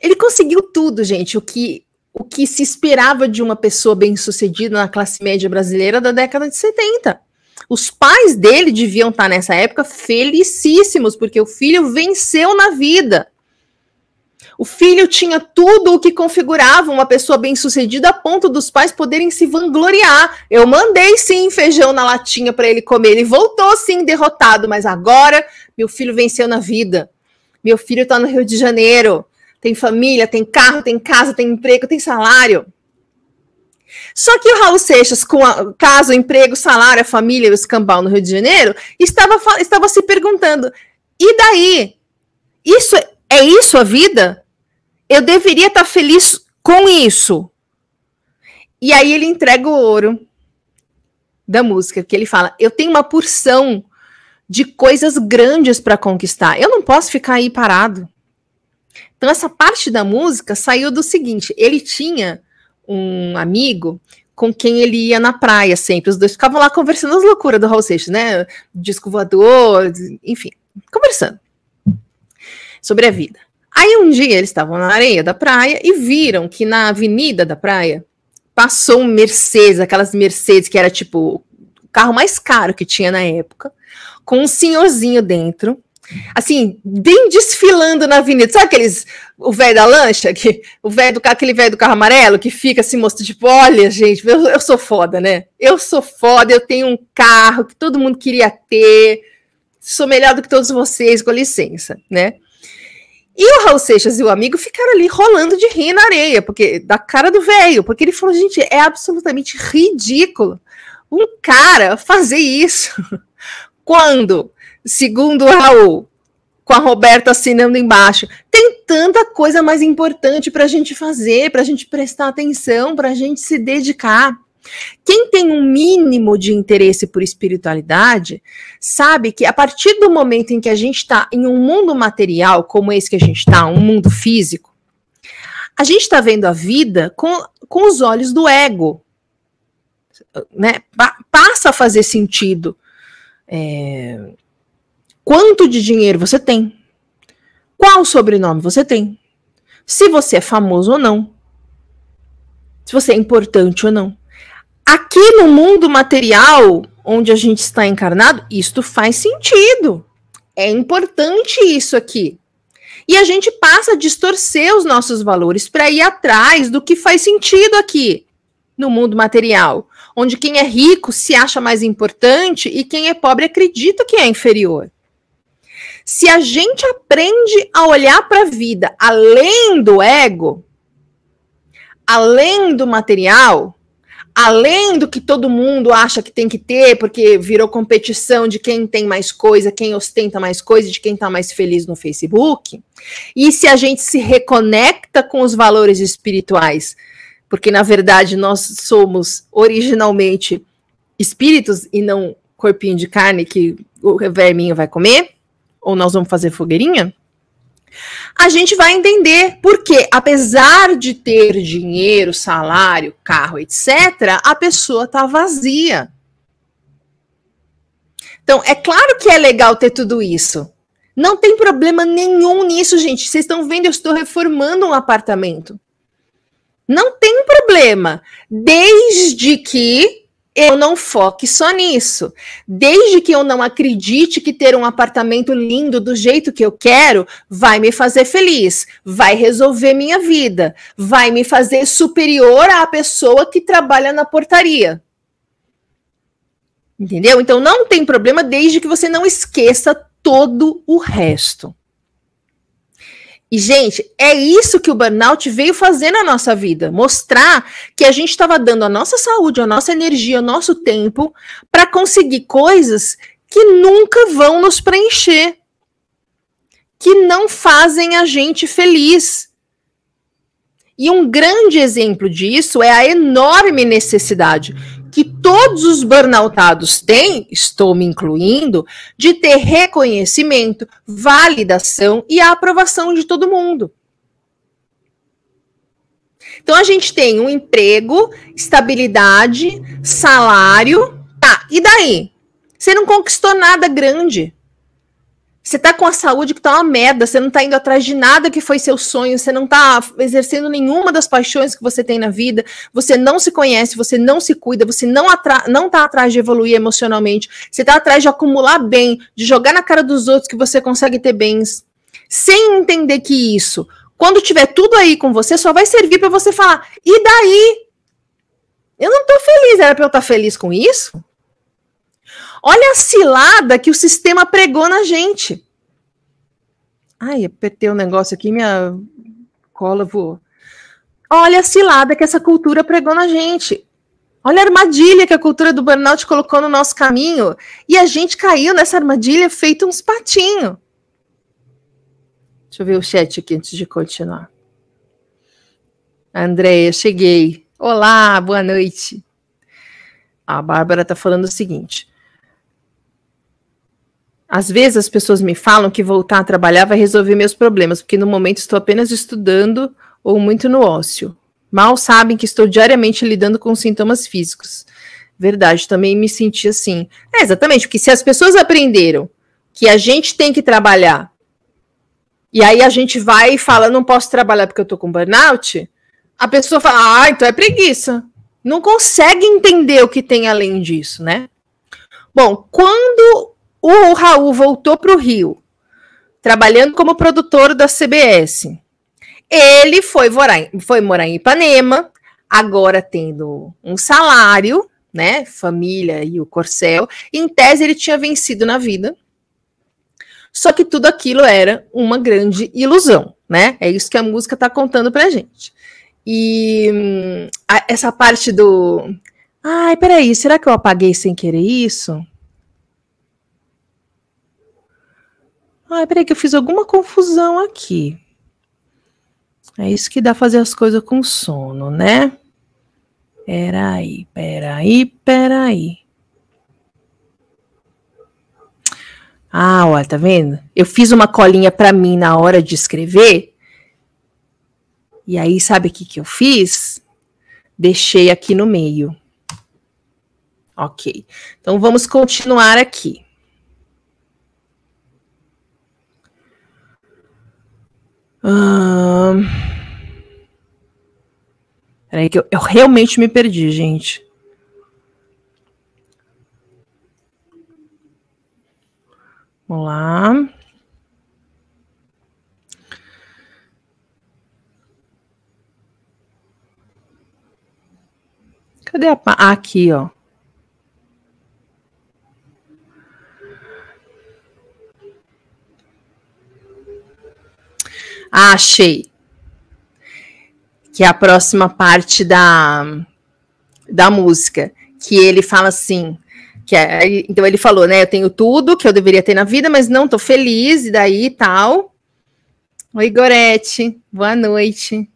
Ele conseguiu tudo, gente, o que o que se esperava de uma pessoa bem-sucedida na classe média brasileira da década de 70. Os pais dele deviam estar nessa época felicíssimos, porque o filho venceu na vida. O filho tinha tudo o que configurava uma pessoa bem-sucedida a ponto dos pais poderem se vangloriar. Eu mandei sim feijão na latinha para ele comer. Ele voltou sim derrotado, mas agora meu filho venceu na vida. Meu filho está no Rio de Janeiro. Tem família, tem carro, tem casa, tem emprego, tem salário. Só que o Raul Seixas, com a, caso, emprego, salário, a família e o escambau no Rio de Janeiro, estava, estava se perguntando: e daí? Isso é isso a vida? Eu deveria estar feliz com isso. E aí ele entrega o ouro da música, que ele fala: Eu tenho uma porção de coisas grandes para conquistar. Eu não posso ficar aí parado. Então, essa parte da música saiu do seguinte: ele tinha um amigo com quem ele ia na praia sempre. Os dois ficavam lá conversando as loucuras do Raul Seixas, né? Disco voador, enfim, conversando sobre a vida. Aí um dia eles estavam na areia da praia e viram que na avenida da praia passou um Mercedes, aquelas Mercedes que era tipo o carro mais caro que tinha na época, com um senhorzinho dentro, assim, bem desfilando na avenida. Sabe aqueles, o velho da lancha, que, o velho do aquele velho do carro amarelo, que fica assim, mostrando, tipo, olha, gente, eu, eu sou foda, né? Eu sou foda, eu tenho um carro que todo mundo queria ter, sou melhor do que todos vocês, com licença, né? E o Raul Seixas e o amigo ficaram ali rolando de rir na areia, porque da cara do velho, porque ele falou, gente, é absolutamente ridículo um cara fazer isso. Quando, segundo o Raul, com a Roberta assinando embaixo, tem tanta coisa mais importante para a gente fazer, para a gente prestar atenção, para a gente se dedicar. Quem tem um mínimo de interesse por espiritualidade sabe que a partir do momento em que a gente está em um mundo material, como esse que a gente está, um mundo físico, a gente está vendo a vida com, com os olhos do ego. Né? passa a fazer sentido. É, quanto de dinheiro você tem? Qual sobrenome você tem? Se você é famoso ou não? Se você é importante ou não? Aqui no mundo material, onde a gente está encarnado, isto faz sentido. É importante isso aqui. E a gente passa a distorcer os nossos valores para ir atrás do que faz sentido aqui no mundo material, onde quem é rico se acha mais importante e quem é pobre acredita que é inferior. Se a gente aprende a olhar para a vida além do ego, além do material, além do que todo mundo acha que tem que ter, porque virou competição de quem tem mais coisa, quem ostenta mais coisa, de quem está mais feliz no Facebook. E se a gente se reconecta com os valores espirituais, porque na verdade nós somos originalmente espíritos e não corpinho de carne que o verminho vai comer, ou nós vamos fazer fogueirinha a gente vai entender porque, apesar de ter dinheiro, salário, carro, etc., a pessoa está vazia. Então, é claro que é legal ter tudo isso. Não tem problema nenhum nisso, gente. Vocês estão vendo, eu estou reformando um apartamento. Não tem problema, desde que eu não foque só nisso. Desde que eu não acredite que ter um apartamento lindo do jeito que eu quero vai me fazer feliz, vai resolver minha vida, vai me fazer superior à pessoa que trabalha na portaria. Entendeu? Então não tem problema desde que você não esqueça todo o resto. E, gente, é isso que o burnout veio fazer na nossa vida: mostrar que a gente estava dando a nossa saúde, a nossa energia, o nosso tempo para conseguir coisas que nunca vão nos preencher, que não fazem a gente feliz. E um grande exemplo disso é a enorme necessidade todos os burnoutados têm, estou me incluindo, de ter reconhecimento, validação e a aprovação de todo mundo. Então a gente tem um emprego, estabilidade, salário, tá? E daí? Você não conquistou nada grande. Você tá com a saúde que tá uma merda, você não tá indo atrás de nada que foi seu sonho, você não tá exercendo nenhuma das paixões que você tem na vida, você não se conhece, você não se cuida, você não, não tá atrás de evoluir emocionalmente, você tá atrás de acumular bem, de jogar na cara dos outros que você consegue ter bens, sem entender que isso, quando tiver tudo aí com você, só vai servir para você falar, e daí? Eu não tô feliz, era para eu estar tá feliz com isso? Olha a cilada que o sistema pregou na gente. Ai, apertei o um negócio aqui, minha cola voou. Olha a cilada que essa cultura pregou na gente. Olha a armadilha que a cultura do burnout colocou no nosso caminho. E a gente caiu nessa armadilha feito uns patinhos. Deixa eu ver o chat aqui antes de continuar. Andréia, cheguei. Olá, boa noite. A Bárbara está falando o seguinte: às vezes as pessoas me falam que voltar a trabalhar vai resolver meus problemas, porque no momento estou apenas estudando ou muito no ócio. Mal sabem que estou diariamente lidando com sintomas físicos. Verdade, também me senti assim. É, exatamente, porque se as pessoas aprenderam que a gente tem que trabalhar, e aí a gente vai e fala, não posso trabalhar porque eu tô com burnout, a pessoa fala, ah, então é preguiça. Não consegue entender o que tem além disso, né? Bom, quando o Raul voltou para o Rio, trabalhando como produtor da CBS. Ele foi morar, foi morar em Ipanema, agora tendo um salário, né? Família e o Corcel. Em tese, ele tinha vencido na vida. Só que tudo aquilo era uma grande ilusão, né? É isso que a música está contando pra gente. E hum, a, essa parte do. Ai, peraí, será que eu apaguei sem querer isso? Ai, peraí, que eu fiz alguma confusão aqui. É isso que dá fazer as coisas com sono, né? Peraí, peraí, peraí. Ah, olha, tá vendo? Eu fiz uma colinha para mim na hora de escrever. E aí, sabe o que, que eu fiz? Deixei aqui no meio. Ok. Então, vamos continuar aqui. Hum... Peraí, que eu, eu realmente me perdi, gente. Vamos lá. Cadê a. Ah, aqui, ó. Ah, achei. Que é a próxima parte da, da música. Que ele fala assim. Que é, então ele falou, né? Eu tenho tudo que eu deveria ter na vida, mas não tô feliz, e daí tal. Oi, Gorete. Boa noite.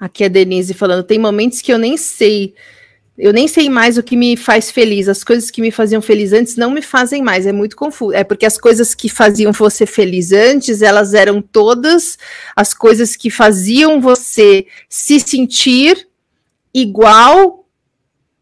Aqui é a Denise falando, tem momentos que eu nem sei eu nem sei mais o que me faz feliz. As coisas que me faziam feliz antes não me fazem mais. É muito confuso. É porque as coisas que faziam você feliz antes, elas eram todas as coisas que faziam você se sentir igual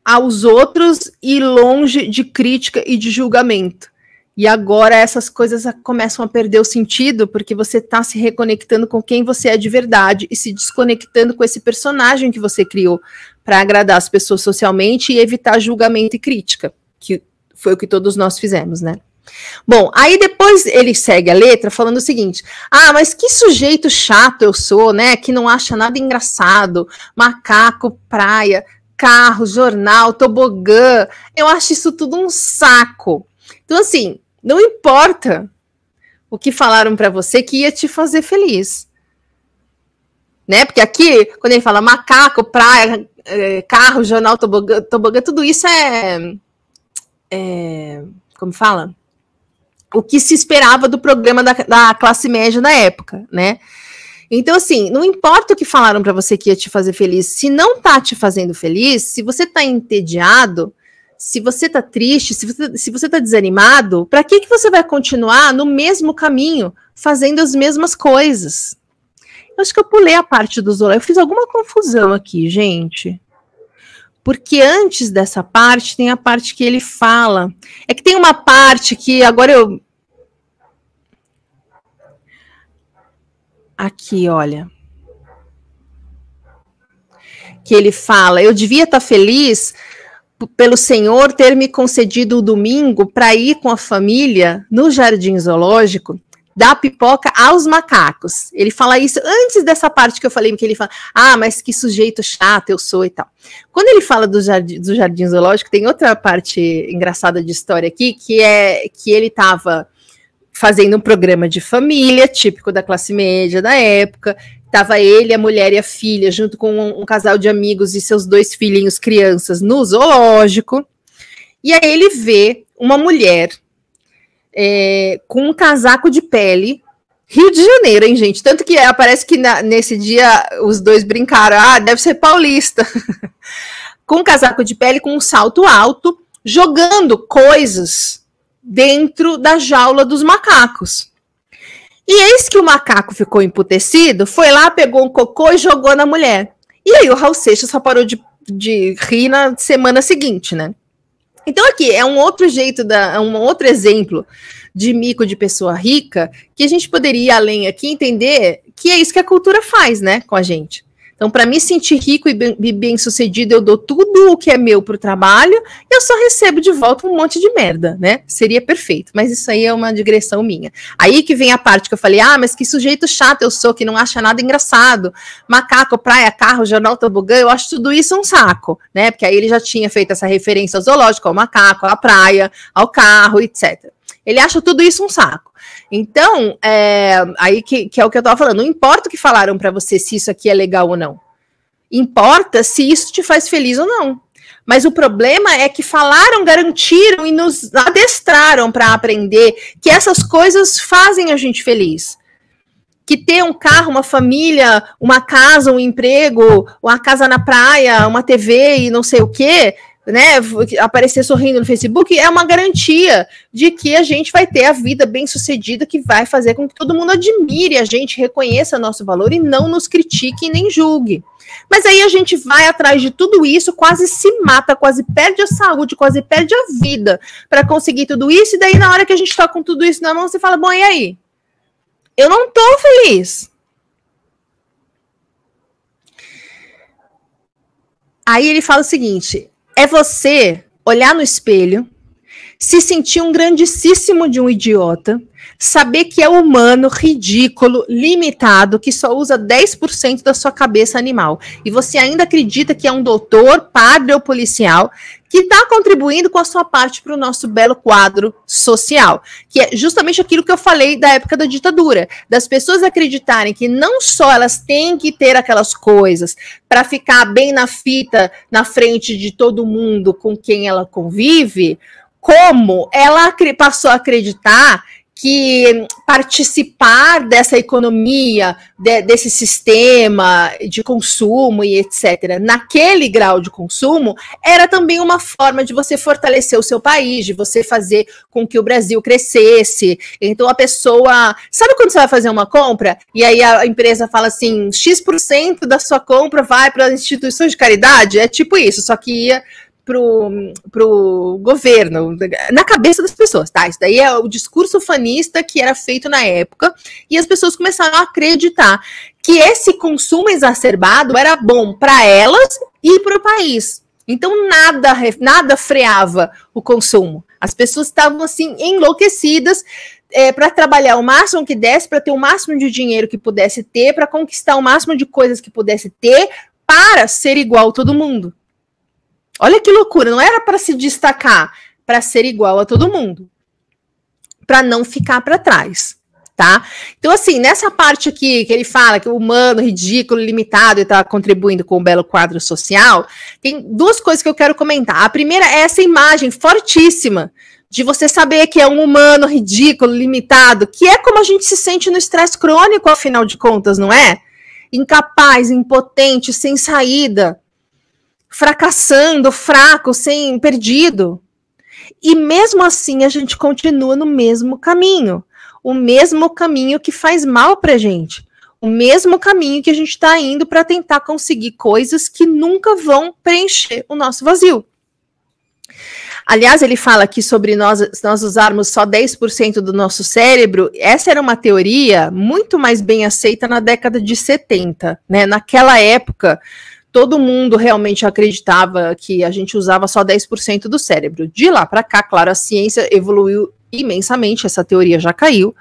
aos outros e longe de crítica e de julgamento. E agora essas coisas começam a perder o sentido porque você está se reconectando com quem você é de verdade e se desconectando com esse personagem que você criou para agradar as pessoas socialmente e evitar julgamento e crítica, que foi o que todos nós fizemos, né? Bom, aí depois ele segue a letra falando o seguinte: ah, mas que sujeito chato eu sou, né? Que não acha nada engraçado, macaco, praia, carro, jornal, tobogã. Eu acho isso tudo um saco. Então, assim, não importa o que falaram para você que ia te fazer feliz. Né? Porque aqui, quando ele fala macaco, praia, é, carro, jornal, tobogã, tobogã, tudo isso é, é, Como fala? O que se esperava do programa da, da classe média da época, né? Então, assim, não importa o que falaram para você que ia te fazer feliz, se não tá te fazendo feliz, se você tá entediado, se você tá triste, se você, se você tá desanimado, para que, que você vai continuar no mesmo caminho, fazendo as mesmas coisas? Acho que eu pulei a parte do Zola. Eu fiz alguma confusão aqui, gente. Porque antes dessa parte tem a parte que ele fala. É que tem uma parte que agora eu. Aqui, olha. Que ele fala: Eu devia estar tá feliz pelo Senhor ter me concedido o domingo para ir com a família no jardim zoológico dar pipoca aos macacos. Ele fala isso antes dessa parte que eu falei, que ele fala, ah, mas que sujeito chato eu sou e tal. Quando ele fala do jardim, do jardim zoológico, tem outra parte engraçada de história aqui, que é que ele estava fazendo um programa de família, típico da classe média da época, Tava ele, a mulher e a filha, junto com um, um, casal de amigos e seus dois filhinhos crianças no zoológico. E aí ele vê uma mulher é, com um casaco de pele Rio de Janeiro, hein, gente? Tanto que aparece que na, nesse dia os dois brincaram. Ah, deve ser paulista. com um casaco de pele com um salto alto, jogando coisas dentro da jaula dos macacos. E eis que o macaco ficou emputecido, foi lá, pegou um cocô e jogou na mulher. E aí o Raul Seixas só parou de, de rir na semana seguinte, né? Então aqui é um outro jeito, da, é um outro exemplo de mico de pessoa rica que a gente poderia além aqui entender que é isso que a cultura faz, né, com a gente. Então, para me sentir rico e bem-sucedido, eu dou tudo o que é meu para o trabalho e eu só recebo de volta um monte de merda, né? Seria perfeito, mas isso aí é uma digressão minha. Aí que vem a parte que eu falei: ah, mas que sujeito chato eu sou, que não acha nada engraçado. Macaco, praia, carro, jornal, tobogã, eu acho tudo isso um saco, né? Porque aí ele já tinha feito essa referência ao zoológico, ao macaco, à praia, ao carro, etc. Ele acha tudo isso um saco. Então, é, aí que, que, é o que eu estava falando, não importa o que falaram para você se isso aqui é legal ou não. Importa se isso te faz feliz ou não. Mas o problema é que falaram, garantiram e nos adestraram para aprender que essas coisas fazem a gente feliz. Que ter um carro, uma família, uma casa, um emprego, uma casa na praia, uma TV e não sei o quê, né, aparecer sorrindo no Facebook é uma garantia de que a gente vai ter a vida bem sucedida que vai fazer com que todo mundo admire a gente, reconheça nosso valor e não nos critique nem julgue. Mas aí a gente vai atrás de tudo isso, quase se mata, quase perde a saúde, quase perde a vida para conseguir tudo isso. E daí, na hora que a gente está com tudo isso na mão, você fala: bom, e aí? Eu não tô feliz. Aí ele fala o seguinte: é você olhar no espelho, se sentir um grandíssimo de um idiota, saber que é humano, ridículo, limitado, que só usa 10% da sua cabeça animal. E você ainda acredita que é um doutor, padre ou policial que está contribuindo com a sua parte para o nosso belo quadro social, que é justamente aquilo que eu falei da época da ditadura, das pessoas acreditarem que não só elas têm que ter aquelas coisas para ficar bem na fita, na frente de todo mundo com quem ela convive, como ela passou a acreditar que participar dessa economia, de, desse sistema de consumo e etc., naquele grau de consumo, era também uma forma de você fortalecer o seu país, de você fazer com que o Brasil crescesse. Então a pessoa. Sabe quando você vai fazer uma compra e aí a empresa fala assim: X% da sua compra vai para as instituições de caridade? É tipo isso, só que ia pro, pro governo, na cabeça das pessoas, tá? Isso daí é o discurso fanista que era feito na época, e as pessoas começaram a acreditar que esse consumo exacerbado era bom para elas e para o país. Então nada, nada freava o consumo. As pessoas estavam assim enlouquecidas é, para trabalhar o máximo que desse, para ter o máximo de dinheiro que pudesse ter, para conquistar o máximo de coisas que pudesse ter, para ser igual todo mundo. Olha que loucura, não era para se destacar, para ser igual a todo mundo, para não ficar para trás, tá? Então assim, nessa parte aqui que ele fala que o humano, ridículo, limitado e está contribuindo com o belo quadro social, tem duas coisas que eu quero comentar. A primeira é essa imagem fortíssima de você saber que é um humano ridículo, limitado, que é como a gente se sente no estresse crônico, afinal de contas, não é? Incapaz, impotente, sem saída fracassando, fraco, sem perdido. E mesmo assim a gente continua no mesmo caminho, o mesmo caminho que faz mal para gente, o mesmo caminho que a gente está indo para tentar conseguir coisas que nunca vão preencher o nosso vazio. Aliás, ele fala aqui sobre nós, nós usarmos só 10% do nosso cérebro. Essa era uma teoria muito mais bem aceita na década de 70, né? Naquela época, todo mundo realmente acreditava que a gente usava só 10% do cérebro. De lá para cá, claro, a ciência evoluiu imensamente, essa teoria já caiu,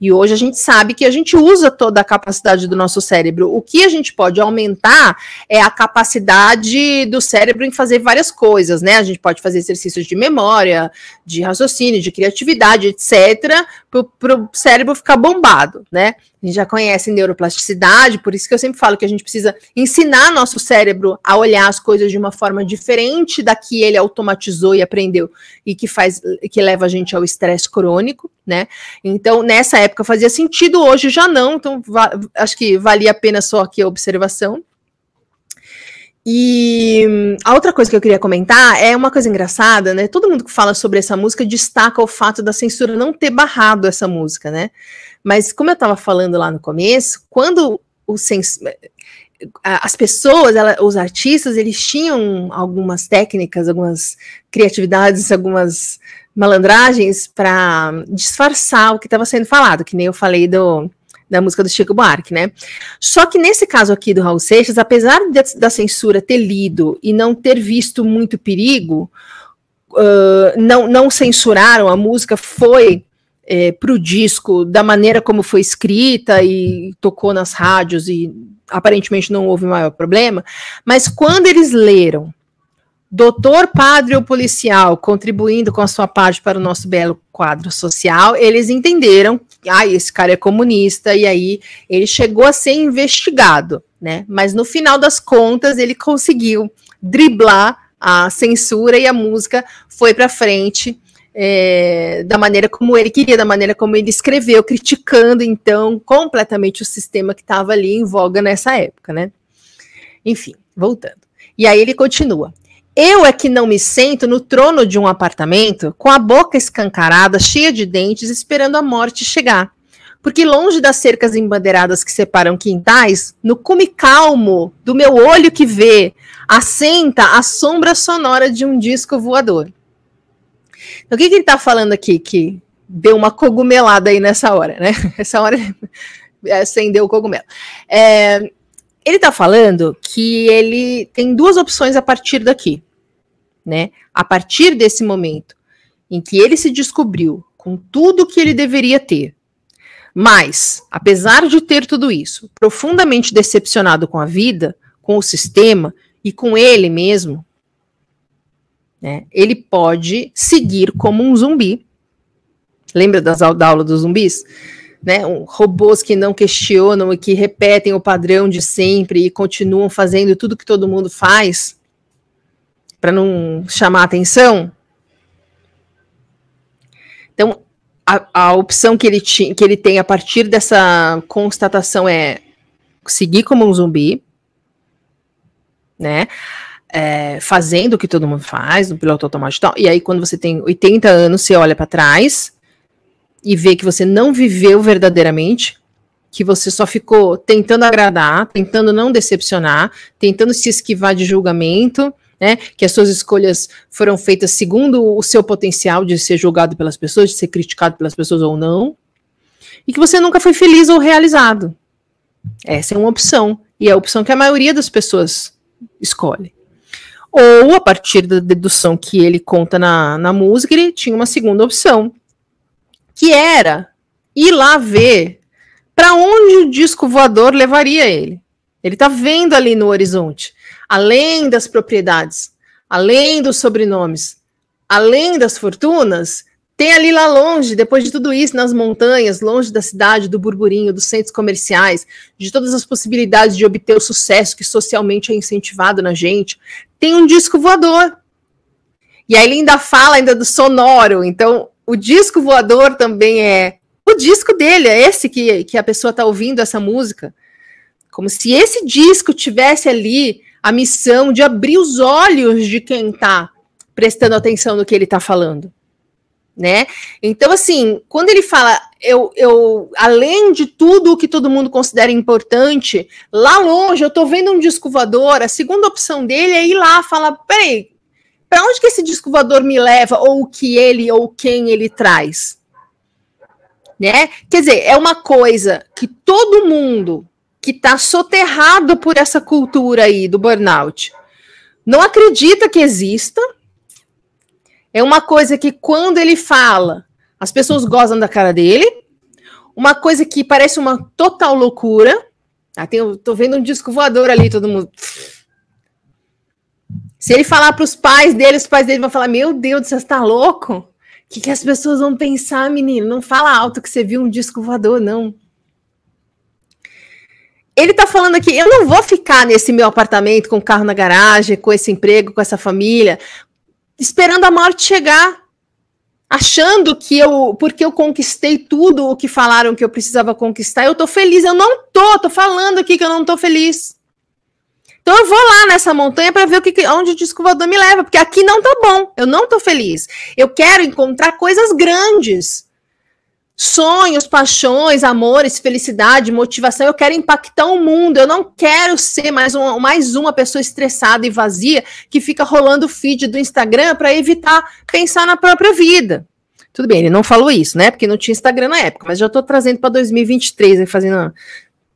e hoje a gente sabe que a gente usa toda a capacidade do nosso cérebro. O que a gente pode aumentar é a capacidade do cérebro em fazer várias coisas, né? A gente pode fazer exercícios de memória, de raciocínio, de criatividade, etc., para o cérebro ficar bombado, né? A gente já conhece neuroplasticidade, por isso que eu sempre falo que a gente precisa ensinar nosso cérebro a olhar as coisas de uma forma diferente da que ele automatizou e aprendeu e que faz que leva a gente ao estresse crônico, né? Então, nessa época fazia sentido, hoje já não, então acho que valia a pena só aqui a observação. E a outra coisa que eu queria comentar é uma coisa engraçada, né? Todo mundo que fala sobre essa música destaca o fato da censura não ter barrado essa música, né? Mas como eu estava falando lá no começo, quando o cens... as pessoas, ela, os artistas, eles tinham algumas técnicas, algumas criatividades, algumas malandragens para disfarçar o que estava sendo falado, que nem eu falei do da música do Chico Buarque, né? Só que nesse caso aqui do Raul Seixas, apesar de, da censura ter lido e não ter visto muito perigo, uh, não, não censuraram, a música foi é, para o disco da maneira como foi escrita e tocou nas rádios e aparentemente não houve maior problema, mas quando eles leram doutor, padre ou policial contribuindo com a sua parte para o nosso belo quadro social, eles entenderam que ah, esse cara é comunista, e aí ele chegou a ser investigado, né? Mas no final das contas, ele conseguiu driblar a censura e a música foi para frente. É, da maneira como ele queria, da maneira como ele escreveu, criticando então completamente o sistema que estava ali em voga nessa época, né? Enfim, voltando. E aí ele continua. Eu é que não me sento no trono de um apartamento com a boca escancarada, cheia de dentes, esperando a morte chegar. Porque longe das cercas embandeiradas que separam quintais, no cume calmo do meu olho que vê, assenta a sombra sonora de um disco voador. Então, o que, que ele está falando aqui? Que deu uma cogumelada aí nessa hora, né? Essa hora acendeu o cogumelo. É, ele está falando que ele tem duas opções a partir daqui né? A partir desse momento em que ele se descobriu com tudo que ele deveria ter, mas, apesar de ter tudo isso, profundamente decepcionado com a vida, com o sistema e com ele mesmo, né, ele pode seguir como um zumbi. Lembra das da aula dos zumbis? Né, um, robôs que não questionam e que repetem o padrão de sempre e continuam fazendo tudo que todo mundo faz para não chamar atenção. Então, a, a opção que ele, ti, que ele tem a partir dessa constatação é seguir como um zumbi, né? É, fazendo o que todo mundo faz, no piloto automático e tal. E aí, quando você tem 80 anos, você olha para trás e vê que você não viveu verdadeiramente, que você só ficou tentando agradar, tentando não decepcionar, tentando se esquivar de julgamento, né? Que as suas escolhas foram feitas segundo o seu potencial de ser julgado pelas pessoas, de ser criticado pelas pessoas ou não, e que você nunca foi feliz ou realizado. Essa é uma opção, e é a opção que a maioria das pessoas escolhe. Ou, a partir da dedução que ele conta na, na música, ele tinha uma segunda opção, que era ir lá ver para onde o disco voador levaria ele. Ele está vendo ali no horizonte além das propriedades, além dos sobrenomes, além das fortunas, tem ali lá longe, depois de tudo isso, nas montanhas, longe da cidade, do burburinho, dos centros comerciais, de todas as possibilidades de obter o sucesso que socialmente é incentivado na gente, tem um disco voador. E aí ele ainda fala ainda do sonoro, então o disco voador também é o disco dele, é esse que, que a pessoa está ouvindo essa música. Como se esse disco tivesse ali a missão de abrir os olhos de quem está prestando atenção no que ele está falando. Né? Então, assim, quando ele fala, eu, eu, além de tudo o que todo mundo considera importante, lá longe eu estou vendo um disco voador, a segunda opção dele é ir lá falar: peraí, para onde que esse disco voador me leva, ou o que ele ou quem ele traz? Né? Quer dizer, é uma coisa que todo mundo que está soterrado por essa cultura aí do burnout. Não acredita que exista. É uma coisa que quando ele fala, as pessoas gozam da cara dele. Uma coisa que parece uma total loucura. Ah, tem, tô vendo um disco voador ali, todo mundo. Se ele falar para os pais dele, os pais dele vão falar: Meu Deus, você está louco? O que, que as pessoas vão pensar, menino? Não fala alto que você viu um disco voador, não. ele tá falando aqui, eu não vou ficar nesse meu apartamento com carro na garagem, com esse emprego, com essa família, esperando a morte chegar, achando que eu, porque eu conquistei tudo o que falaram que eu precisava conquistar, eu tô feliz. Eu não tô, tô falando aqui que eu não tô feliz. Então eu vou lá nessa montanha para ver o que, onde o disco voador me leva, porque aqui não tá bom, eu não tô feliz. Eu quero encontrar coisas grandes. Sonhos, paixões, amores, felicidade, motivação. Eu quero impactar o mundo. Eu não quero ser mais, um, mais uma pessoa estressada e vazia que fica rolando o feed do Instagram para evitar pensar na própria vida. Tudo bem, ele não falou isso, né? Porque não tinha Instagram na época, mas já estou trazendo para 2023, fazendo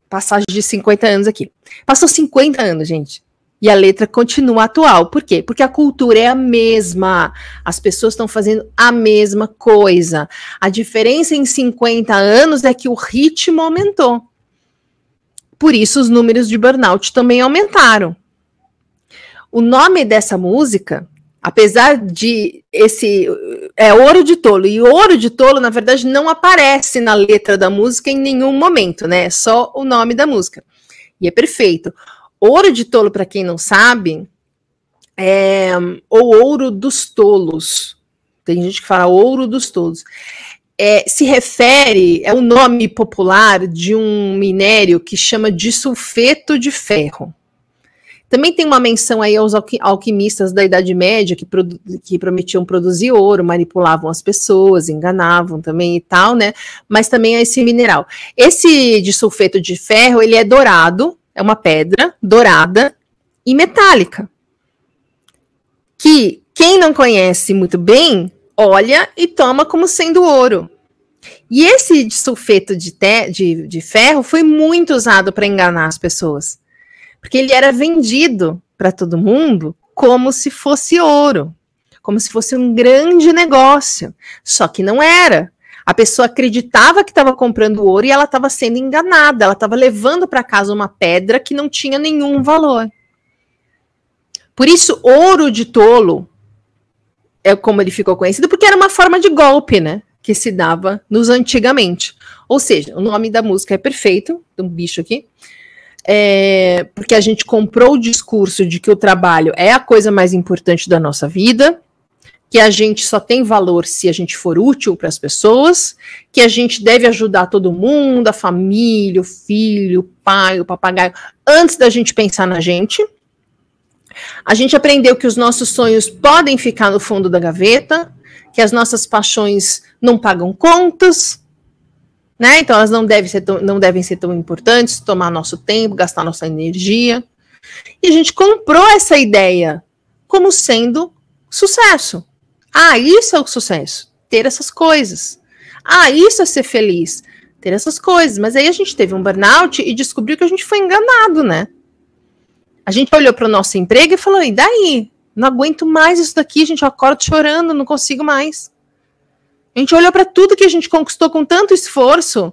passagem de 50 anos aqui. Passou 50 anos, gente. E a letra continua atual. Por quê? Porque a cultura é a mesma. As pessoas estão fazendo a mesma coisa. A diferença em 50 anos é que o ritmo aumentou. Por isso, os números de burnout também aumentaram. O nome dessa música, apesar de esse é ouro de tolo e ouro de tolo na verdade não aparece na letra da música em nenhum momento, né? É só o nome da música. E é perfeito. Ouro de tolo, para quem não sabe, é o ouro dos tolos. Tem gente que fala ouro dos tolos. É, se refere, é o nome popular de um minério que chama de sulfeto de ferro. Também tem uma menção aí aos alquimistas da Idade Média que, que prometiam produzir ouro, manipulavam as pessoas, enganavam também e tal, né? Mas também é esse mineral. Esse de sulfeto de ferro, ele é dourado, é uma pedra dourada e metálica. Que quem não conhece muito bem, olha e toma como sendo ouro. E esse sulfeto de, te, de, de ferro foi muito usado para enganar as pessoas. Porque ele era vendido para todo mundo como se fosse ouro, como se fosse um grande negócio. Só que não era. A pessoa acreditava que estava comprando ouro e ela estava sendo enganada, ela estava levando para casa uma pedra que não tinha nenhum valor. Por isso, ouro de tolo é como ele ficou conhecido, porque era uma forma de golpe, né? Que se dava nos antigamente. Ou seja, o nome da música é perfeito, um bicho aqui. É, porque a gente comprou o discurso de que o trabalho é a coisa mais importante da nossa vida, que a gente só tem valor se a gente for útil para as pessoas, que a gente deve ajudar todo mundo, a família, o filho, o pai, o papagaio, antes da gente pensar na gente. A gente aprendeu que os nossos sonhos podem ficar no fundo da gaveta, que as nossas paixões não pagam contas, né? Então elas não devem ser tão, não devem ser tão importantes, tomar nosso tempo, gastar nossa energia. E a gente comprou essa ideia como sendo sucesso. Ah, isso é o sucesso, ter essas coisas. Ah, isso é ser feliz, ter essas coisas. Mas aí a gente teve um burnout e descobriu que a gente foi enganado, né? A gente olhou para o nosso emprego e falou: e daí? Não aguento mais isso daqui, a gente eu acordo chorando, não consigo mais. A gente olhou para tudo que a gente conquistou com tanto esforço,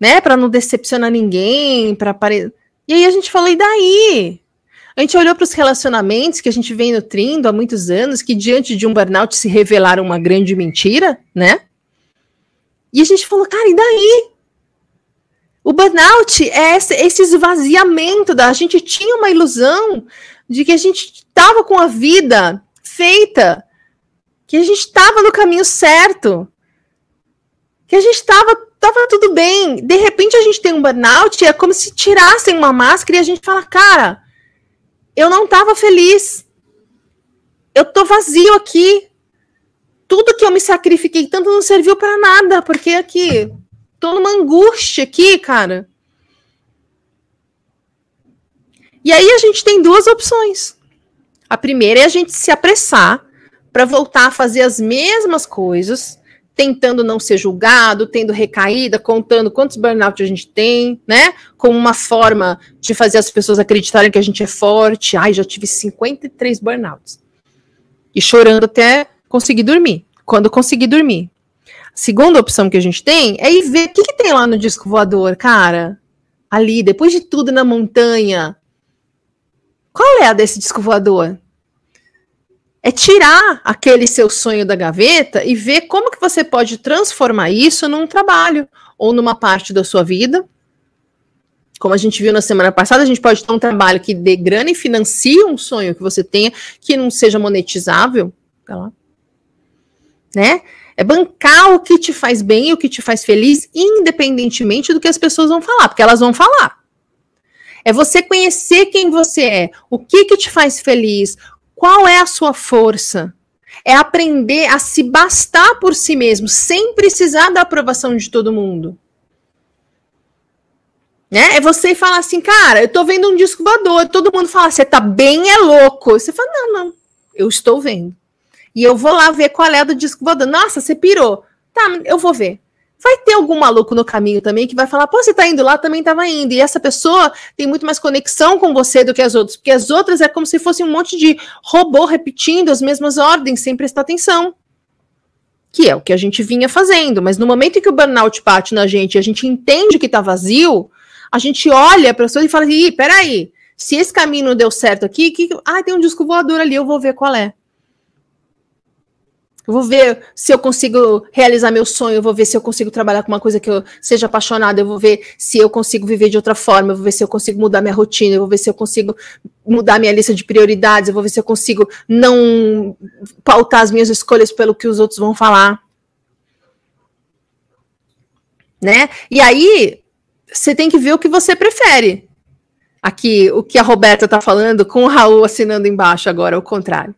né, para não decepcionar ninguém, para pare... E aí a gente falou: e daí? A gente olhou para os relacionamentos que a gente vem nutrindo há muitos anos, que diante de um burnout se revelaram uma grande mentira, né? E a gente falou, cara, e daí? O burnout é esse, esvaziamento da. A gente tinha uma ilusão de que a gente estava com a vida feita, que a gente estava no caminho certo, que a gente estava tava tudo bem. De repente a gente tem um burnout, é como se tirassem uma máscara e a gente fala, cara, eu não estava feliz. Eu tô vazio aqui. Tudo que eu me sacrifiquei tanto não serviu para nada, porque aqui tô numa angústia aqui, cara. E aí a gente tem duas opções. A primeira é a gente se apressar para voltar a fazer as mesmas coisas tentando não ser julgado, tendo recaída, contando quantos burnout a gente tem, né? Como uma forma de fazer as pessoas acreditarem que a gente é forte. Ai, já tive 53 burnouts. E chorando até conseguir dormir. Quando conseguir dormir. A segunda opção que a gente tem é ir ver o que, que tem lá no disco voador, cara. Ali, depois de tudo na montanha. Qual é a desse disco voador? É tirar aquele seu sonho da gaveta e ver como que você pode transformar isso num trabalho ou numa parte da sua vida Como a gente viu na semana passada, a gente pode ter um trabalho que dê grana e financie um sonho que você tenha, que não seja monetizável. Tá né? É bancar o que te faz bem o que te faz feliz, independentemente do que as pessoas vão falar, porque elas vão falar. É você conhecer quem você é, o que que te faz feliz, qual é a sua força. É aprender a se bastar por si mesmo, sem precisar da aprovação de todo mundo. Né? É você falar assim, cara, eu tô vendo um disco voador, todo mundo fala, você tá bem, é louco. Você fala, não, não, eu estou vendo. E eu vou lá ver qual é do disco voador. Nossa, você pirou. Tá, eu vou ver. Vai ter algum maluco no caminho também que vai falar, pô, você tá indo lá, também tava indo. E essa pessoa tem muito mais conexão com você do que as outras, porque as outras é como se fosse um monte de robô repetindo as mesmas ordens sem prestar atenção. Que é o que a gente vinha fazendo. Mas no momento em que o burnout bate na gente e a gente entende que tá vazio, a gente olha a pessoa e fala: ih, peraí, se esse caminho não deu certo aqui, que... ah, tem um disco voador ali, eu vou ver qual é. Eu vou ver se eu consigo realizar meu sonho, eu vou ver se eu consigo trabalhar com uma coisa que eu seja apaixonada, eu vou ver se eu consigo viver de outra forma, eu vou ver se eu consigo mudar minha rotina, eu vou ver se eu consigo mudar minha lista de prioridades, eu vou ver se eu consigo não pautar as minhas escolhas pelo que os outros vão falar. Né? E aí, você tem que ver o que você prefere. Aqui, o que a Roberta está falando, com o Raul assinando embaixo agora, o contrário.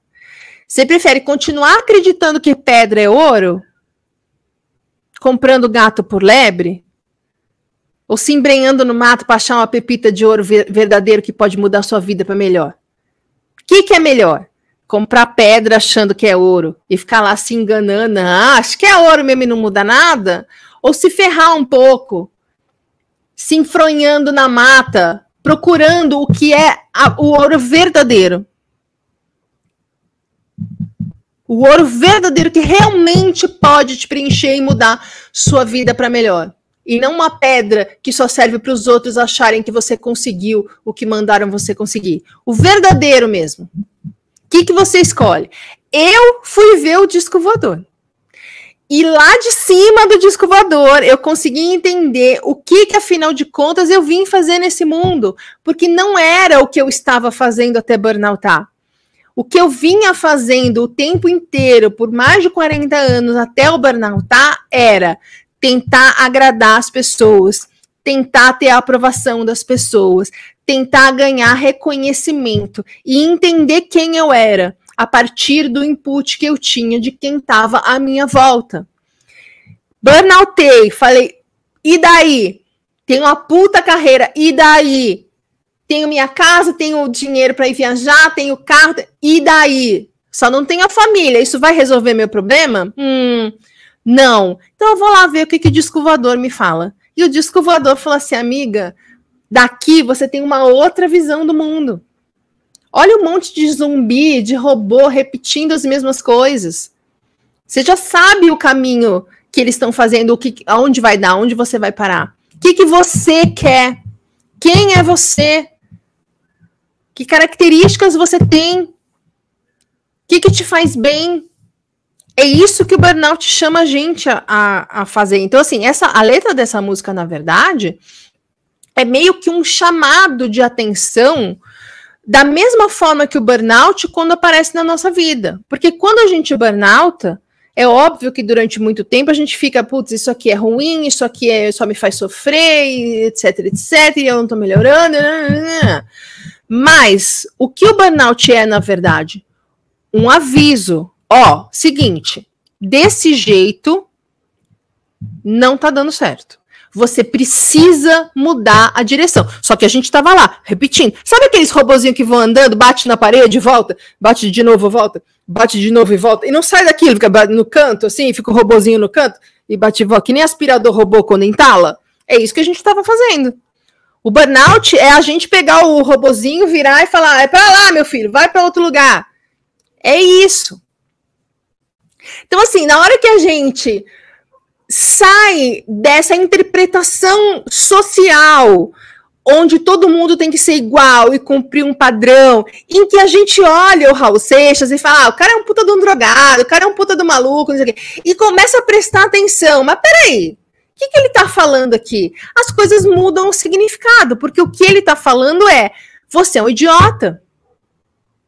Você prefere continuar acreditando que pedra é ouro? Comprando gato por lebre? Ou se embrenhando no mato para achar uma pepita de ouro verdadeiro que pode mudar sua vida para melhor? O que, que é melhor? Comprar pedra achando que é ouro e ficar lá se enganando, ah, acho que é ouro mesmo e não muda nada? Ou se ferrar um pouco, se enfronhando na mata, procurando o que é a, o ouro verdadeiro? O ouro verdadeiro que realmente pode te preencher e mudar sua vida para melhor. E não uma pedra que só serve para os outros acharem que você conseguiu o que mandaram você conseguir. O verdadeiro mesmo. O que, que você escolhe? Eu fui ver o disco voador. E lá de cima do disco voador, eu consegui entender o que, que, afinal de contas, eu vim fazer nesse mundo. Porque não era o que eu estava fazendo até burnoutar. O que eu vinha fazendo o tempo inteiro, por mais de 40 anos, até o burnout, tá? era tentar agradar as pessoas, tentar ter a aprovação das pessoas, tentar ganhar reconhecimento e entender quem eu era a partir do input que eu tinha de quem estava à minha volta. Burnoutei, falei, e daí? Tenho uma puta carreira, e daí? Tenho minha casa, tenho dinheiro para ir viajar, tenho carro, e daí? Só não tenho a família. Isso vai resolver meu problema? Hum, não. Então eu vou lá ver o que, que o disco me fala. E o disco falou assim, amiga, daqui você tem uma outra visão do mundo. Olha um monte de zumbi, de robô repetindo as mesmas coisas. Você já sabe o caminho que eles estão fazendo, o que, aonde vai dar, onde você vai parar. O que, que você quer? Quem é você? Que características você tem? O que, que te faz bem? É isso que o burnout chama a gente a, a, fazer. Então, assim, essa, a letra dessa música, na verdade, é meio que um chamado de atenção da mesma forma que o burnout quando aparece na nossa vida. Porque quando a gente burnouta, é óbvio que durante muito tempo a gente fica, putz, isso aqui é ruim, isso aqui é, só me faz sofrer, etc, etc, e eu não tô melhorando. Né, né, né, mas o que o burnout é, na verdade? Um aviso. Ó, seguinte, desse jeito não tá dando certo. Você precisa mudar a direção. Só que a gente tava lá, repetindo. Sabe aqueles robozinhos que vão andando, bate na parede, volta, bate de novo, volta, bate de novo e volta, e não sai daquilo, fica no canto, assim, fica o robozinho no canto, e bate e volta, que nem aspirador robô quando entala? É isso que a gente tava fazendo. O burnout é a gente pegar o robozinho, virar e falar: é para lá, meu filho, vai para outro lugar. É isso. Então, assim, na hora que a gente sai dessa interpretação social, onde todo mundo tem que ser igual e cumprir um padrão, em que a gente olha o Raul Seixas e fala: ah, o cara é um puta de um drogado, o cara é um puta do maluco, não sei o quê, e começa a prestar atenção. Mas peraí, que, que ele está falando aqui? As coisas mudam o significado, porque o que ele está falando é: você é um idiota.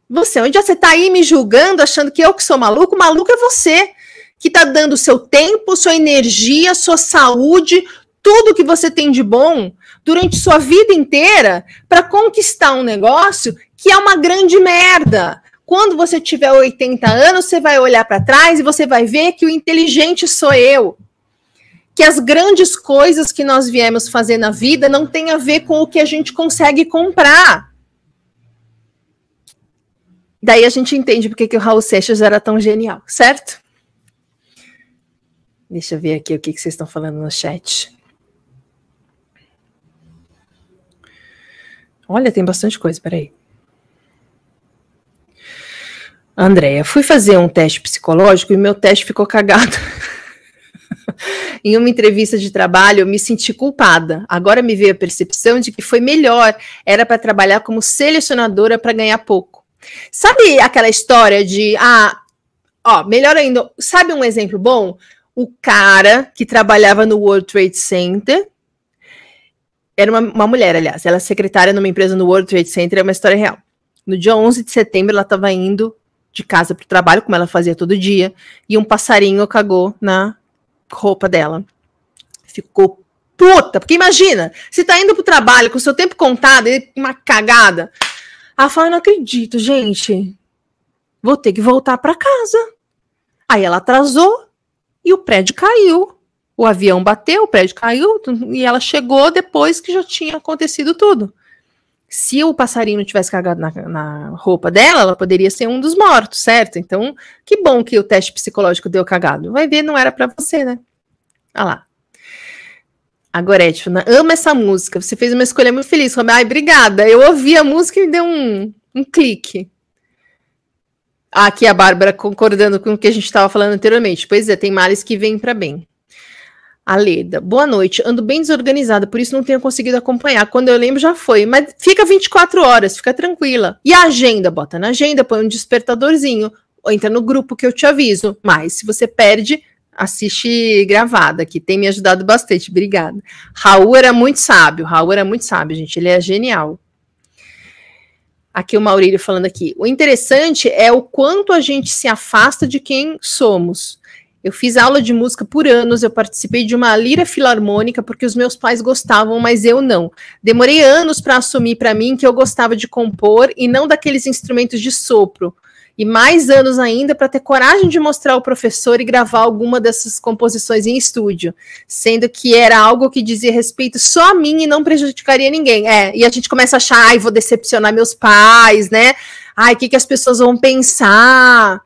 Você é um idiota. Você está aí me julgando, achando que eu que sou maluco. Maluco é você, que está dando seu tempo, sua energia, sua saúde, tudo que você tem de bom durante sua vida inteira para conquistar um negócio que é uma grande merda. Quando você tiver 80 anos, você vai olhar para trás e você vai ver que o inteligente sou eu que as grandes coisas que nós viemos fazer na vida não tem a ver com o que a gente consegue comprar. Daí a gente entende porque que o Raul Seixas era tão genial, certo? Deixa eu ver aqui o que, que vocês estão falando no chat. Olha, tem bastante coisa, peraí. Andréia, fui fazer um teste psicológico e meu teste ficou cagado. em uma entrevista de trabalho, eu me senti culpada. Agora me veio a percepção de que foi melhor, era para trabalhar como selecionadora para ganhar pouco. Sabe aquela história de, ah, ó, melhor ainda, sabe um exemplo bom? O cara que trabalhava no World Trade Center, era uma, uma mulher, aliás, ela é secretária numa empresa no World Trade Center, é uma história real. No dia 11 de setembro, ela estava indo de casa para o trabalho, como ela fazia todo dia, e um passarinho cagou na roupa dela. Ficou puta, porque imagina, você tá indo pro trabalho com seu tempo contado e uma cagada. Ela fala, não acredito, gente. Vou ter que voltar para casa. Aí ela atrasou e o prédio caiu. O avião bateu, o prédio caiu e ela chegou depois que já tinha acontecido tudo. Se o passarinho tivesse cagado na, na, roupa dela, ela poderia ser um dos mortos, certo? Então, que bom que o teste psicológico deu cagado. Vai ver, não era para você, né? Olha lá. A Gorete, ama essa música. Você fez uma escolha muito feliz. Falei, Ai, obrigada. Eu ouvi a música e me deu um, um clique. Aqui a Bárbara concordando com o que a gente estava falando anteriormente. Pois é, tem males que vêm para bem. A Leda, boa noite. Ando bem desorganizada, por isso não tenho conseguido acompanhar. Quando eu lembro, já foi. Mas fica 24 horas, fica tranquila. E a agenda? Bota na agenda, põe um despertadorzinho. Ou entra no grupo que eu te aviso. Mas se você perde, assiste gravada, que tem me ajudado bastante. Obrigada. Raul era muito sábio. Raul era muito sábio, gente. Ele é genial. Aqui o Maurílio falando aqui. O interessante é o quanto a gente se afasta de quem somos. Eu fiz aula de música por anos, eu participei de uma lira filarmônica porque os meus pais gostavam, mas eu não. Demorei anos para assumir para mim que eu gostava de compor e não daqueles instrumentos de sopro. E mais anos ainda para ter coragem de mostrar ao professor e gravar alguma dessas composições em estúdio, sendo que era algo que dizia respeito só a mim e não prejudicaria ninguém. É, e a gente começa a achar, ai, vou decepcionar meus pais, né? Ai, o que, que as pessoas vão pensar?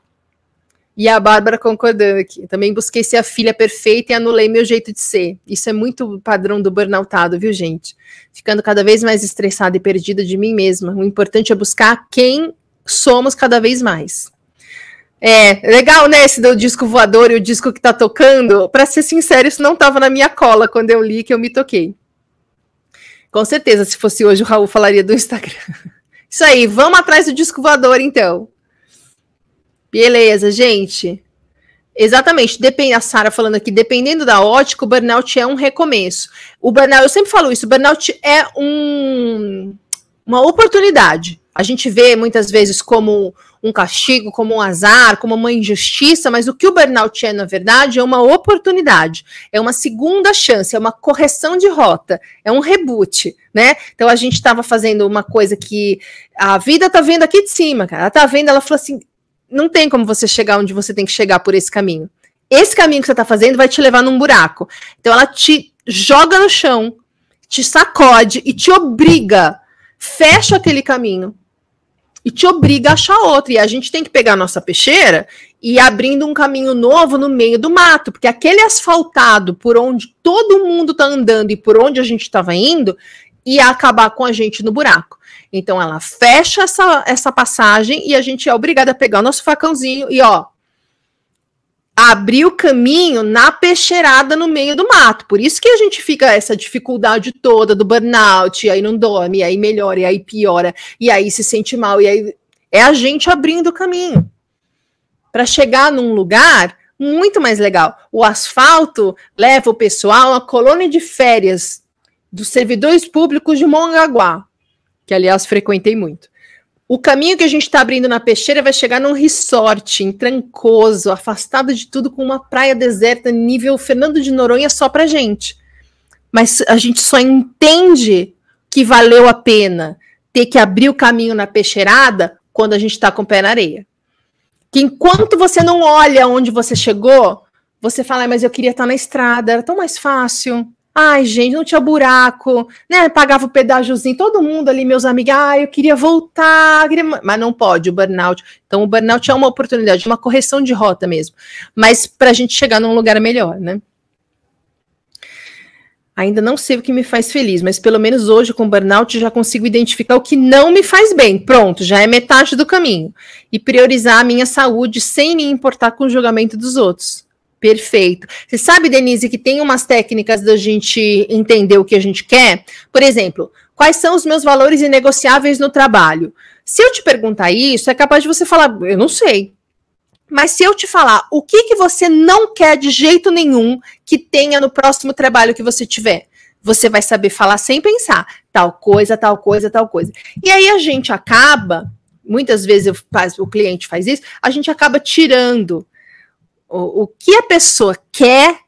E a Bárbara concordando aqui. Também busquei ser a filha perfeita e anulei meu jeito de ser. Isso é muito padrão do burnoutado, viu, gente? Ficando cada vez mais estressada e perdida de mim mesma. O importante é buscar quem somos cada vez mais. É, legal, né, esse do disco voador e o disco que tá tocando. Para ser sincero, isso não estava na minha cola quando eu li que eu me toquei. Com certeza, se fosse hoje, o Raul falaria do Instagram. Isso aí, vamos atrás do disco voador, então. Beleza, gente. Exatamente, depende, a Sara falando aqui, dependendo da ótica, o burnout é um recomeço. O burnout, eu sempre falo isso, o burnout é um, uma oportunidade. A gente vê muitas vezes como um castigo, como um azar, como uma injustiça, mas o que o burnout é, na verdade, é uma oportunidade, é uma segunda chance, é uma correção de rota, é um reboot, né? Então a gente estava fazendo uma coisa que a vida tá vendo aqui de cima, cara. Ela tá vendo, ela falou assim: não tem como você chegar onde você tem que chegar por esse caminho. Esse caminho que você está fazendo vai te levar num buraco. Então ela te joga no chão, te sacode e te obriga, fecha aquele caminho e te obriga a achar outro. E a gente tem que pegar a nossa peixeira e ir abrindo um caminho novo no meio do mato, porque aquele asfaltado por onde todo mundo está andando e por onde a gente estava indo ia acabar com a gente no buraco. Então ela fecha essa, essa passagem e a gente é obrigada a pegar o nosso facãozinho e ó abrir o caminho na peixeirada no meio do mato. Por isso que a gente fica essa dificuldade toda do burnout, e aí não dorme, e aí melhora, e aí piora, e aí se sente mal, e aí é a gente abrindo o caminho para chegar num lugar muito mais legal. O asfalto leva o pessoal a colônia de férias dos servidores públicos de Mongaguá, que aliás frequentei muito. O caminho que a gente está abrindo na peixeira vai chegar num resort, em Trancoso, afastado de tudo, com uma praia deserta, nível Fernando de Noronha só para gente. Mas a gente só entende que valeu a pena ter que abrir o caminho na peixeirada quando a gente está com o pé na areia. Que enquanto você não olha onde você chegou, você fala, mas eu queria estar na estrada, era tão mais fácil. Ai, gente, não tinha buraco, né? Pagava o pedágiozinho, todo mundo ali, meus amigos, ah, eu queria voltar, queria... mas não pode, o burnout. Então, o burnout é uma oportunidade, uma correção de rota mesmo, mas para a gente chegar num lugar melhor, né? Ainda não sei o que me faz feliz, mas pelo menos hoje com burnout já consigo identificar o que não me faz bem. Pronto, já é metade do caminho. E priorizar a minha saúde sem me importar com o julgamento dos outros. Perfeito. Você sabe, Denise, que tem umas técnicas da gente entender o que a gente quer? Por exemplo, quais são os meus valores inegociáveis no trabalho? Se eu te perguntar isso, é capaz de você falar, eu não sei. Mas se eu te falar o que, que você não quer de jeito nenhum que tenha no próximo trabalho que você tiver, você vai saber falar sem pensar, tal coisa, tal coisa, tal coisa. E aí a gente acaba, muitas vezes eu, o cliente faz isso, a gente acaba tirando o, o que a pessoa quer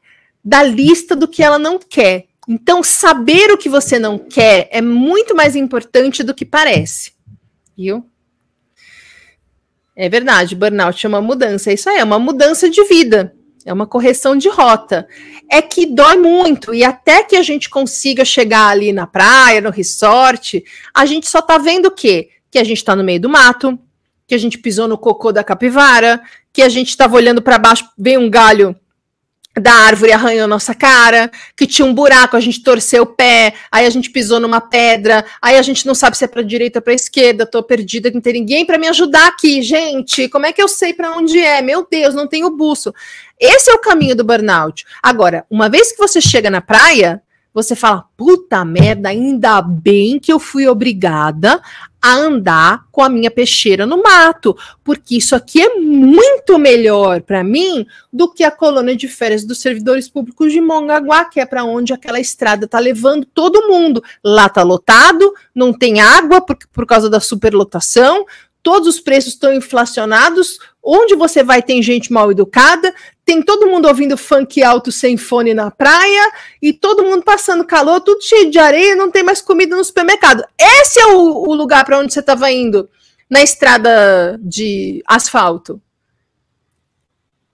da lista do que ela não quer. Então, saber o que você não quer é muito mais importante do que parece. Viu? É verdade, burnout é uma mudança. Isso aí é uma mudança de vida, é uma correção de rota. É que dói muito, e até que a gente consiga chegar ali na praia, no resort, a gente só tá vendo o quê? Que a gente tá no meio do mato, que a gente pisou no cocô da capivara, que a gente estava olhando para baixo, veio um galho da árvore arranhou nossa cara, que tinha um buraco, a gente torceu o pé, aí a gente pisou numa pedra, aí a gente não sabe se é para direita ou para esquerda, tô perdida, não tem ninguém para me ajudar aqui, gente. Como é que eu sei para onde é? Meu Deus, não tenho buço. Esse é o caminho do burnout. Agora, uma vez que você chega na praia, você fala: puta merda, ainda bem que eu fui obrigada a andar com a minha peixeira no mato, porque isso aqui é muito melhor para mim do que a colônia de férias dos servidores públicos de Mongaguá, que é para onde aquela estrada tá levando todo mundo. Lá tá lotado, não tem água por, por causa da superlotação, todos os preços estão inflacionados, onde você vai tem gente mal educada, tem todo mundo ouvindo funk alto sem fone na praia e todo mundo passando calor, tudo cheio de areia, não tem mais comida no supermercado. Esse é o, o lugar para onde você estava indo na estrada de asfalto.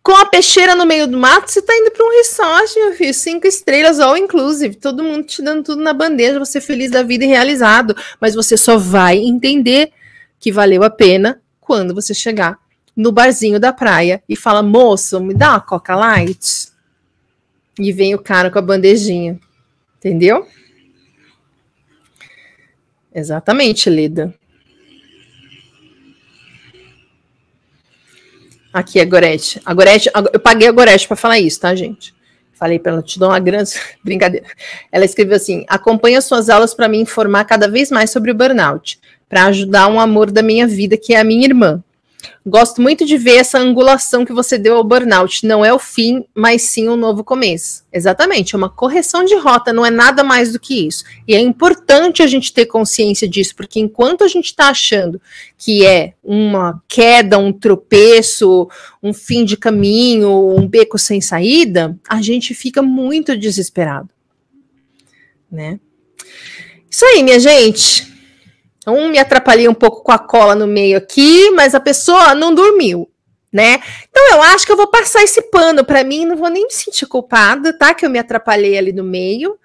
Com a peixeira no meio do mato, você está indo para um resort, meu filho, cinco estrelas, all inclusive, todo mundo te dando tudo na bandeja, você feliz da vida e realizado, mas você só vai entender que valeu a pena quando você chegar no barzinho da praia e fala: moço, me dá uma Coca Light. E vem o cara com a bandejinha. Entendeu? Exatamente, Lida. Aqui a Gorete. A Gorete, eu paguei a Gorete para falar isso, tá, gente? Falei para ela, te dou uma grande brincadeira. Ela escreveu assim: acompanha suas aulas para me informar cada vez mais sobre o burnout, para ajudar um amor da minha vida, que é a minha irmã. Gosto muito de ver essa angulação que você deu ao burnout. Não é o fim, mas sim um novo começo. Exatamente, é uma correção de rota, não é nada mais do que isso. E é importante a gente ter consciência disso, porque enquanto a gente está achando que é uma queda, um tropeço, um fim de caminho, um beco sem saída, a gente fica muito desesperado. Né? Isso aí, minha gente. Um me atrapalhei um pouco com a cola no meio aqui, mas a pessoa não dormiu, né? Então eu acho que eu vou passar esse pano para mim, não vou nem me sentir culpada, tá? Que eu me atrapalhei ali no meio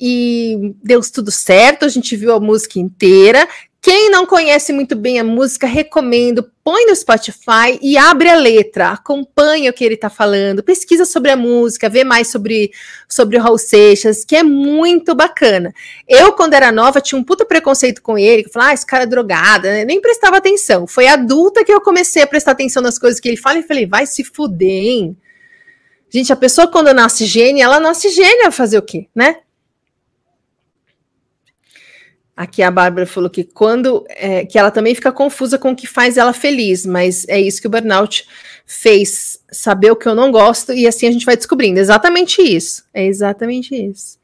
e deu tudo certo, a gente viu a música inteira. Quem não conhece muito bem a música, recomendo, põe no Spotify e abre a letra, acompanha o que ele está falando, pesquisa sobre a música, vê mais sobre, sobre o Raul Seixas, que é muito bacana. Eu, quando era nova, tinha um puta preconceito com ele, que falava, ah, esse cara é drogado, né? nem prestava atenção. Foi adulta que eu comecei a prestar atenção nas coisas que ele fala e falei, vai se fuder, hein? Gente, a pessoa quando nasce gênia, ela nasce gênia, fazer o quê, né? Aqui a Bárbara falou que quando é, que ela também fica confusa com o que faz ela feliz, mas é isso que o burnout fez, saber o que eu não gosto e assim a gente vai descobrindo. Exatamente isso. É exatamente isso.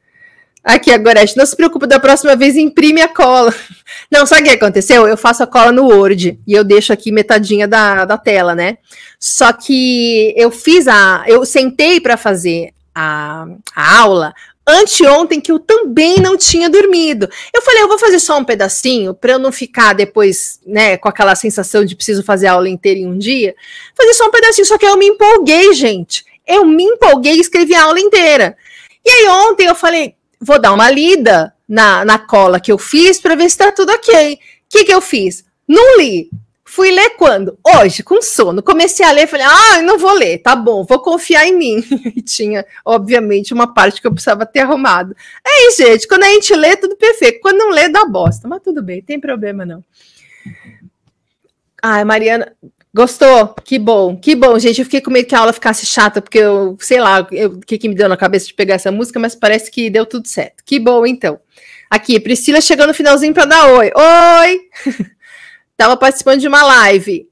Aqui, agora, não se preocupe, da próxima vez imprime a cola. Não, sabe o que aconteceu? Eu faço a cola no Word e eu deixo aqui metadinha da, da tela, né? Só que eu fiz a. Eu sentei para fazer a, a aula anteontem que eu também não tinha dormido. Eu falei, eu vou fazer só um pedacinho para eu não ficar depois, né, com aquela sensação de preciso fazer a aula inteira em um dia. Fazer só um pedacinho, só que eu me empolguei, gente. Eu me empolguei e escrevi a aula inteira. E aí ontem eu falei, vou dar uma lida na, na cola que eu fiz para ver se está tudo ok. O que, que eu fiz? Não li. Fui ler quando? Hoje, com sono. Comecei a ler, falei, ah, não vou ler, tá bom, vou confiar em mim. E tinha, obviamente, uma parte que eu precisava ter arrumado. É isso, gente. Quando a gente lê, tudo perfeito. Quando não lê, dá bosta. Mas tudo bem, tem problema não. Ai, Mariana, Gostou? Que bom, que bom, gente. Eu fiquei com medo que a aula ficasse chata, porque eu sei lá o que, que me deu na cabeça de pegar essa música, mas parece que deu tudo certo. Que bom, então. Aqui, Priscila chegando no finalzinho para dar oi. Oi! Estava participando de uma live.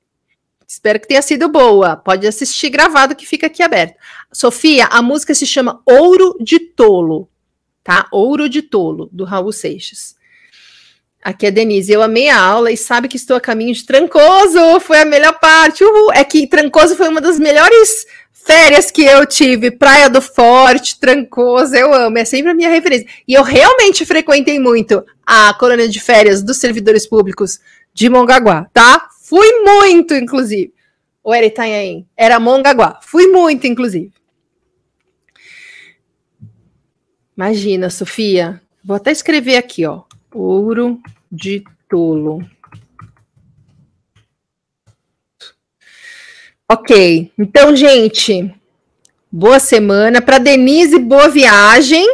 Espero que tenha sido boa. Pode assistir gravado que fica aqui aberto. Sofia, a música se chama Ouro de Tolo, tá? Ouro de Tolo, do Raul Seixas. Aqui é Denise. Eu amei a aula e sabe que estou a caminho de Trancoso. Foi a melhor parte. Uhul. É que Trancoso foi uma das melhores férias que eu tive. Praia do Forte, Trancoso. Eu amo. É sempre a minha referência. E eu realmente frequentei muito a colônia de férias dos servidores públicos de Mongaguá, tá? Fui muito, inclusive. Ou era? Era Mongaguá. Fui muito, inclusive. Imagina, Sofia. Vou até escrever aqui, ó. Ouro de tolo. Ok, então, gente, boa semana. Para Denise, boa viagem.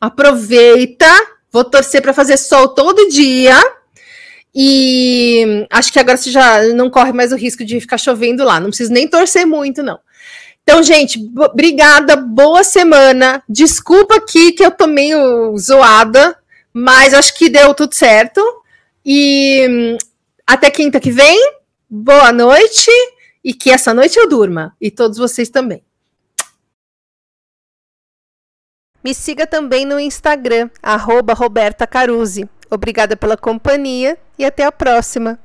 Aproveita. Vou torcer para fazer sol todo dia. E acho que agora você já não corre mais o risco de ficar chovendo lá. Não precisa nem torcer muito, não. Então, gente, obrigada, boa semana. Desculpa aqui que eu tô meio zoada, mas acho que deu tudo certo. E hum, até quinta que vem, boa noite e que essa noite eu durma. E todos vocês também. Me siga também no Instagram, arroba Roberta Caruzzi. Obrigada pela companhia e até a próxima.